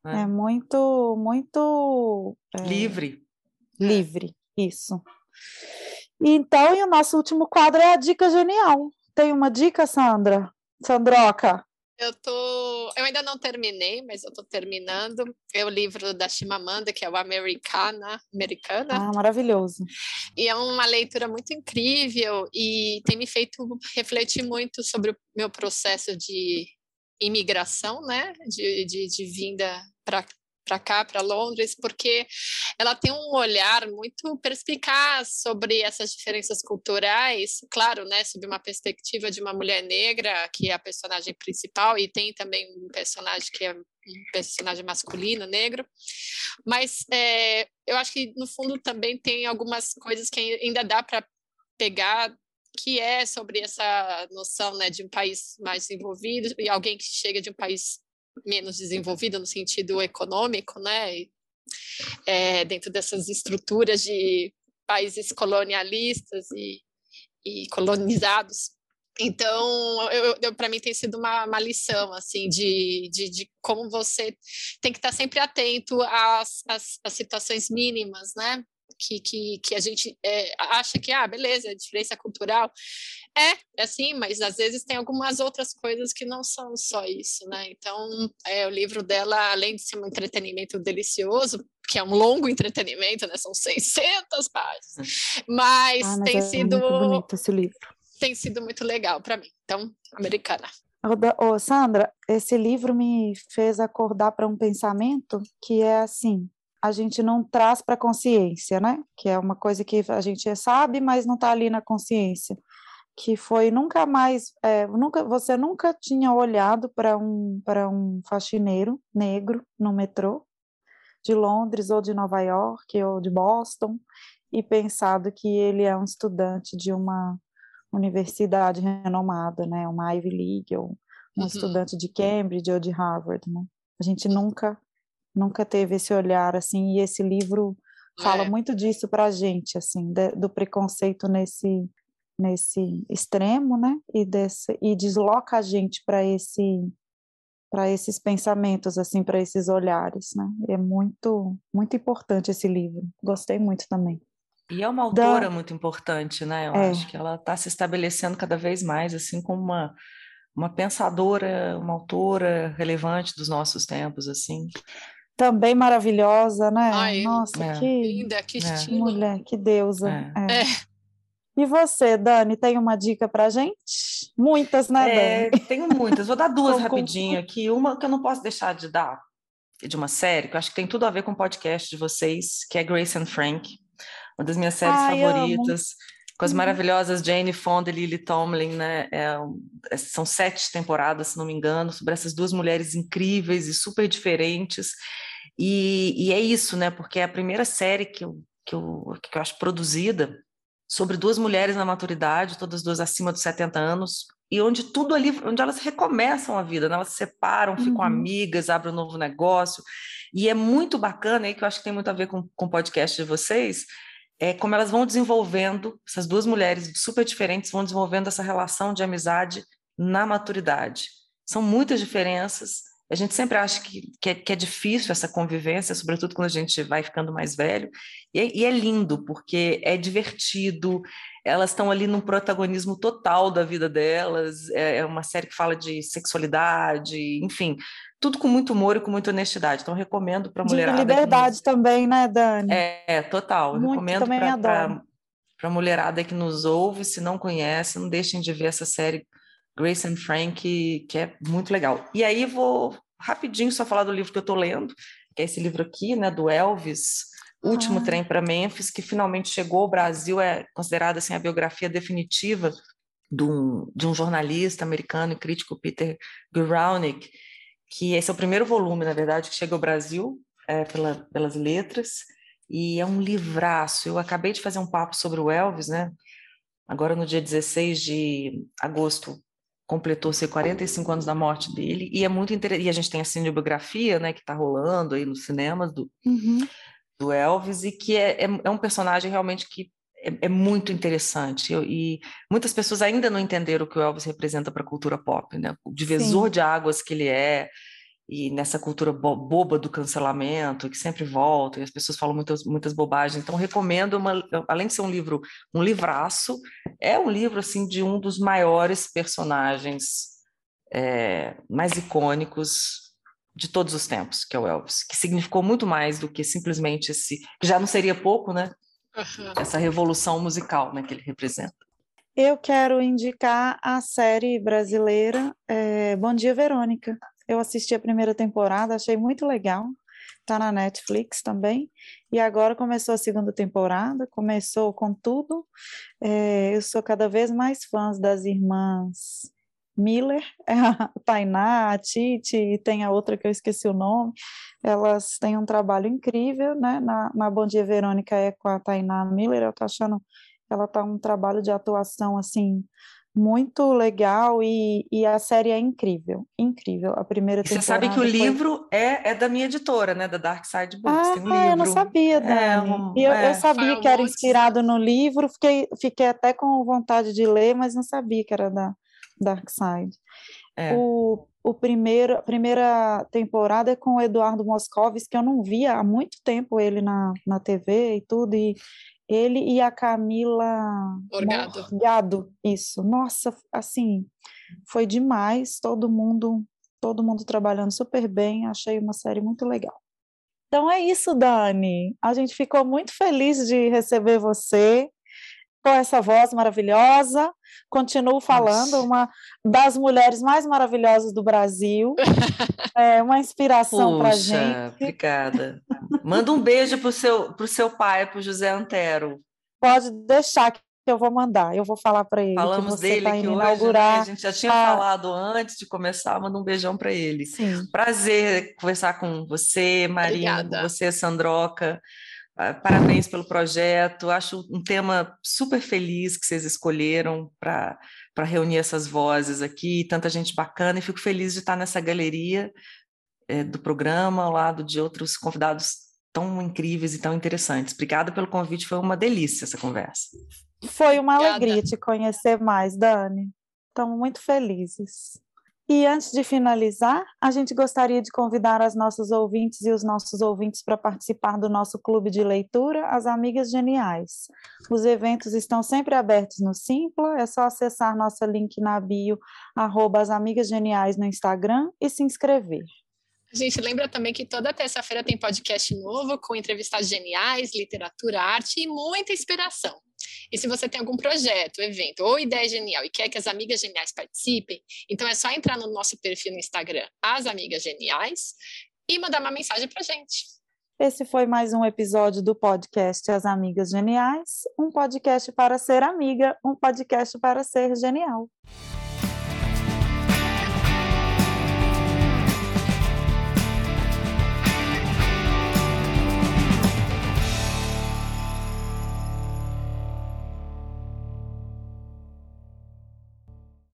É, né? é muito, muito. É, livre. Livre, isso. Então, e o nosso último quadro é a dica genial. Tem uma dica, Sandra? Sandroca? Eu tô, eu ainda não terminei, mas eu tô terminando. É o livro da Chimamanda, que é o Americana, Americana. Ah, maravilhoso. E é uma leitura muito incrível e tem me feito refletir muito sobre o meu processo de imigração, né, de, de, de vinda para para cá, para Londres, porque ela tem um olhar muito perspicaz sobre essas diferenças culturais, claro, né, sob uma perspectiva de uma mulher negra, que é a personagem principal, e tem também um personagem que é um personagem masculino, negro, mas é, eu acho que no fundo também tem algumas coisas que ainda dá para pegar que é sobre essa noção né, de um país mais desenvolvido e alguém que chega de um país menos desenvolvida no sentido econômico, né? É, dentro dessas estruturas de países colonialistas e, e colonizados. Então, para mim tem sido uma, uma lição assim de, de, de, como você tem que estar sempre atento às, às, às situações mínimas, né? Que, que, que a gente é, acha que, ah, beleza, é diferença cultural. É, é assim, mas às vezes tem algumas outras coisas que não são só isso, né? Então, é, o livro dela, além de ser um entretenimento delicioso, que é um longo entretenimento, né? São 600 páginas, mas, ah, mas tem é sido... Muito bonito esse livro. Tem sido muito legal para mim. Então, americana. Ô, Sandra, esse livro me fez acordar para um pensamento que é assim: a gente não traz para a consciência, né? Que é uma coisa que a gente sabe, mas não está ali na consciência. Que foi nunca mais, é, nunca, você nunca tinha olhado para um um faxineiro negro no metrô de Londres ou de Nova York ou de Boston e pensado que ele é um estudante de uma universidade renomada, né? Uma Ivy League ou um uhum. estudante de Cambridge ou de Harvard, né? A gente nunca nunca teve esse olhar assim, e esse livro fala é. muito disso para a gente, assim, de, do preconceito nesse nesse extremo, né? E desse e desloca a gente para esse para esses pensamentos, assim, para esses olhares, né? É muito muito importante esse livro. Gostei muito também. E é uma autora da... muito importante, né? Eu é. acho que ela está se estabelecendo cada vez mais, assim, como uma uma pensadora, uma autora relevante dos nossos tempos, assim. Também maravilhosa, né? Ai, Nossa, é. que linda, que é. estilo. Mulher, que deusa. É. é. E você, Dani, tem uma dica pra gente? Muitas, né, é, Dani? Tenho muitas. Vou dar duas rapidinho aqui. Uma que eu não posso deixar de dar, de uma série, que eu acho que tem tudo a ver com o podcast de vocês, que é Grace and Frank. Uma das minhas séries Ai, favoritas. Com as uhum. maravilhosas Jane Fonda e Lily Tomlin, né? É, é, são sete temporadas, se não me engano, sobre essas duas mulheres incríveis e super diferentes. E, e é isso, né? Porque é a primeira série que eu, que, eu, que eu acho produzida sobre duas mulheres na maturidade, todas duas acima dos 70 anos, e onde tudo ali, onde elas recomeçam a vida, né? elas se separam, ficam uhum. amigas, abrem um novo negócio, e é muito bacana aí, que eu acho que tem muito a ver com, com o podcast de vocês, é como elas vão desenvolvendo, essas duas mulheres super diferentes vão desenvolvendo essa relação de amizade na maturidade. São muitas diferenças. A gente sempre acha que, que, é, que é difícil essa convivência, sobretudo quando a gente vai ficando mais velho. E, é, e é lindo, porque é divertido, elas estão ali num protagonismo total da vida delas. É, é uma série que fala de sexualidade, enfim, tudo com muito humor e com muita honestidade. Então, recomendo para a mulherada. De liberdade nos... também, né, Dani? É, total. Muito, recomendo para a mulherada que nos ouve, se não conhece, não deixem de ver essa série Grace and Frank, que é muito legal. E aí vou rapidinho só falar do livro que eu estou lendo, que é esse livro aqui, né, do Elvis, Último ah. Trem para Memphis, que finalmente chegou ao Brasil, é considerada assim, a biografia definitiva de um, de um jornalista americano e crítico, Peter Guralnick, que esse é o primeiro volume, na verdade, que chega ao Brasil é, pela, pelas letras, e é um livraço. Eu acabei de fazer um papo sobre o Elvis, né? Agora, no dia 16 de agosto, completou-se 45 anos da morte dele, e é muito interessante. E a gente tem a cinebiografia, né, que está rolando aí nos cinemas do, uhum. do Elvis, e que é, é, é um personagem realmente que é, é, muito interessante. e muitas pessoas ainda não entenderam o que o Elvis representa para a cultura pop, né? O divisor Sim. de águas que ele é, e nessa cultura bo boba do cancelamento, que sempre volta, e as pessoas falam muitas, muitas bobagens. Então, recomendo, uma, além de ser um livro, um livraço, é um livro assim de um dos maiores personagens é, mais icônicos de todos os tempos, que é o Elvis, que significou muito mais do que simplesmente esse, que já não seria pouco, né? Uhum. essa revolução musical né, que ele representa. Eu quero indicar a série brasileira é, Bom Dia Verônica. Eu assisti a primeira temporada, achei muito legal. Está na Netflix também. E agora começou a segunda temporada, começou com tudo. É, eu sou cada vez mais fã das irmãs Miller, a Tainá, a Titi, e tem a outra que eu esqueci o nome. Elas têm um trabalho incrível, né? Na, na Bom Dia Verônica é com a Tainá Miller, eu tô achando ela tá um trabalho de atuação assim muito legal e, e a série é incrível, incrível. A primeira e temporada. Você sabe que o foi... livro é, é da minha editora, né, da Dark Side Books. Ah, Tem um livro. eu não sabia, é, Dani. É, um, eu, é. eu, sabia que era inspirado no livro, fiquei, fiquei até com vontade de ler, mas não sabia que era da Dark Side. É. O, o primeiro, a primeira temporada é com o Eduardo Moscovis, que eu não via há muito tempo ele na, na TV e tudo, e ele e a Camila Morgado. Morgado, isso. Nossa, assim, foi demais, todo mundo, todo mundo trabalhando super bem, achei uma série muito legal. Então é isso, Dani. A gente ficou muito feliz de receber você com essa voz maravilhosa. Continuo falando, Nossa. uma das mulheres mais maravilhosas do Brasil. é uma inspiração para gente. Obrigada. Manda um beijo para o seu, pro seu pai, para o José Antero. Pode deixar que eu vou mandar, eu vou falar para ele. Falamos dele tá que hoje, inaugurar. Né? a gente já tinha a... falado antes de começar, manda um beijão para ele. Sim. Prazer conversar com você, Marina, você, Sandroca. Ah, parabéns pelo projeto. Acho um tema super feliz que vocês escolheram para reunir essas vozes aqui, tanta gente bacana, e fico feliz de estar nessa galeria é, do programa, ao lado de outros convidados tão incríveis e tão interessantes. Obrigada pelo convite, foi uma delícia essa conversa. Foi uma Obrigada. alegria te conhecer mais, Dani. Estamos muito felizes. E antes de finalizar, a gente gostaria de convidar as nossas ouvintes e os nossos ouvintes para participar do nosso clube de leitura, As Amigas Geniais. Os eventos estão sempre abertos no Simpla, é só acessar nosso link na bio, arroba As Amigas Geniais no Instagram e se inscrever. A gente lembra também que toda terça-feira tem podcast novo com entrevistas geniais, literatura, arte e muita inspiração. E se você tem algum projeto, evento ou ideia genial e quer que as amigas geniais participem, então é só entrar no nosso perfil no Instagram, As Amigas Geniais, e mandar uma mensagem para gente. Esse foi mais um episódio do podcast As Amigas Geniais, um podcast para ser amiga, um podcast para ser genial.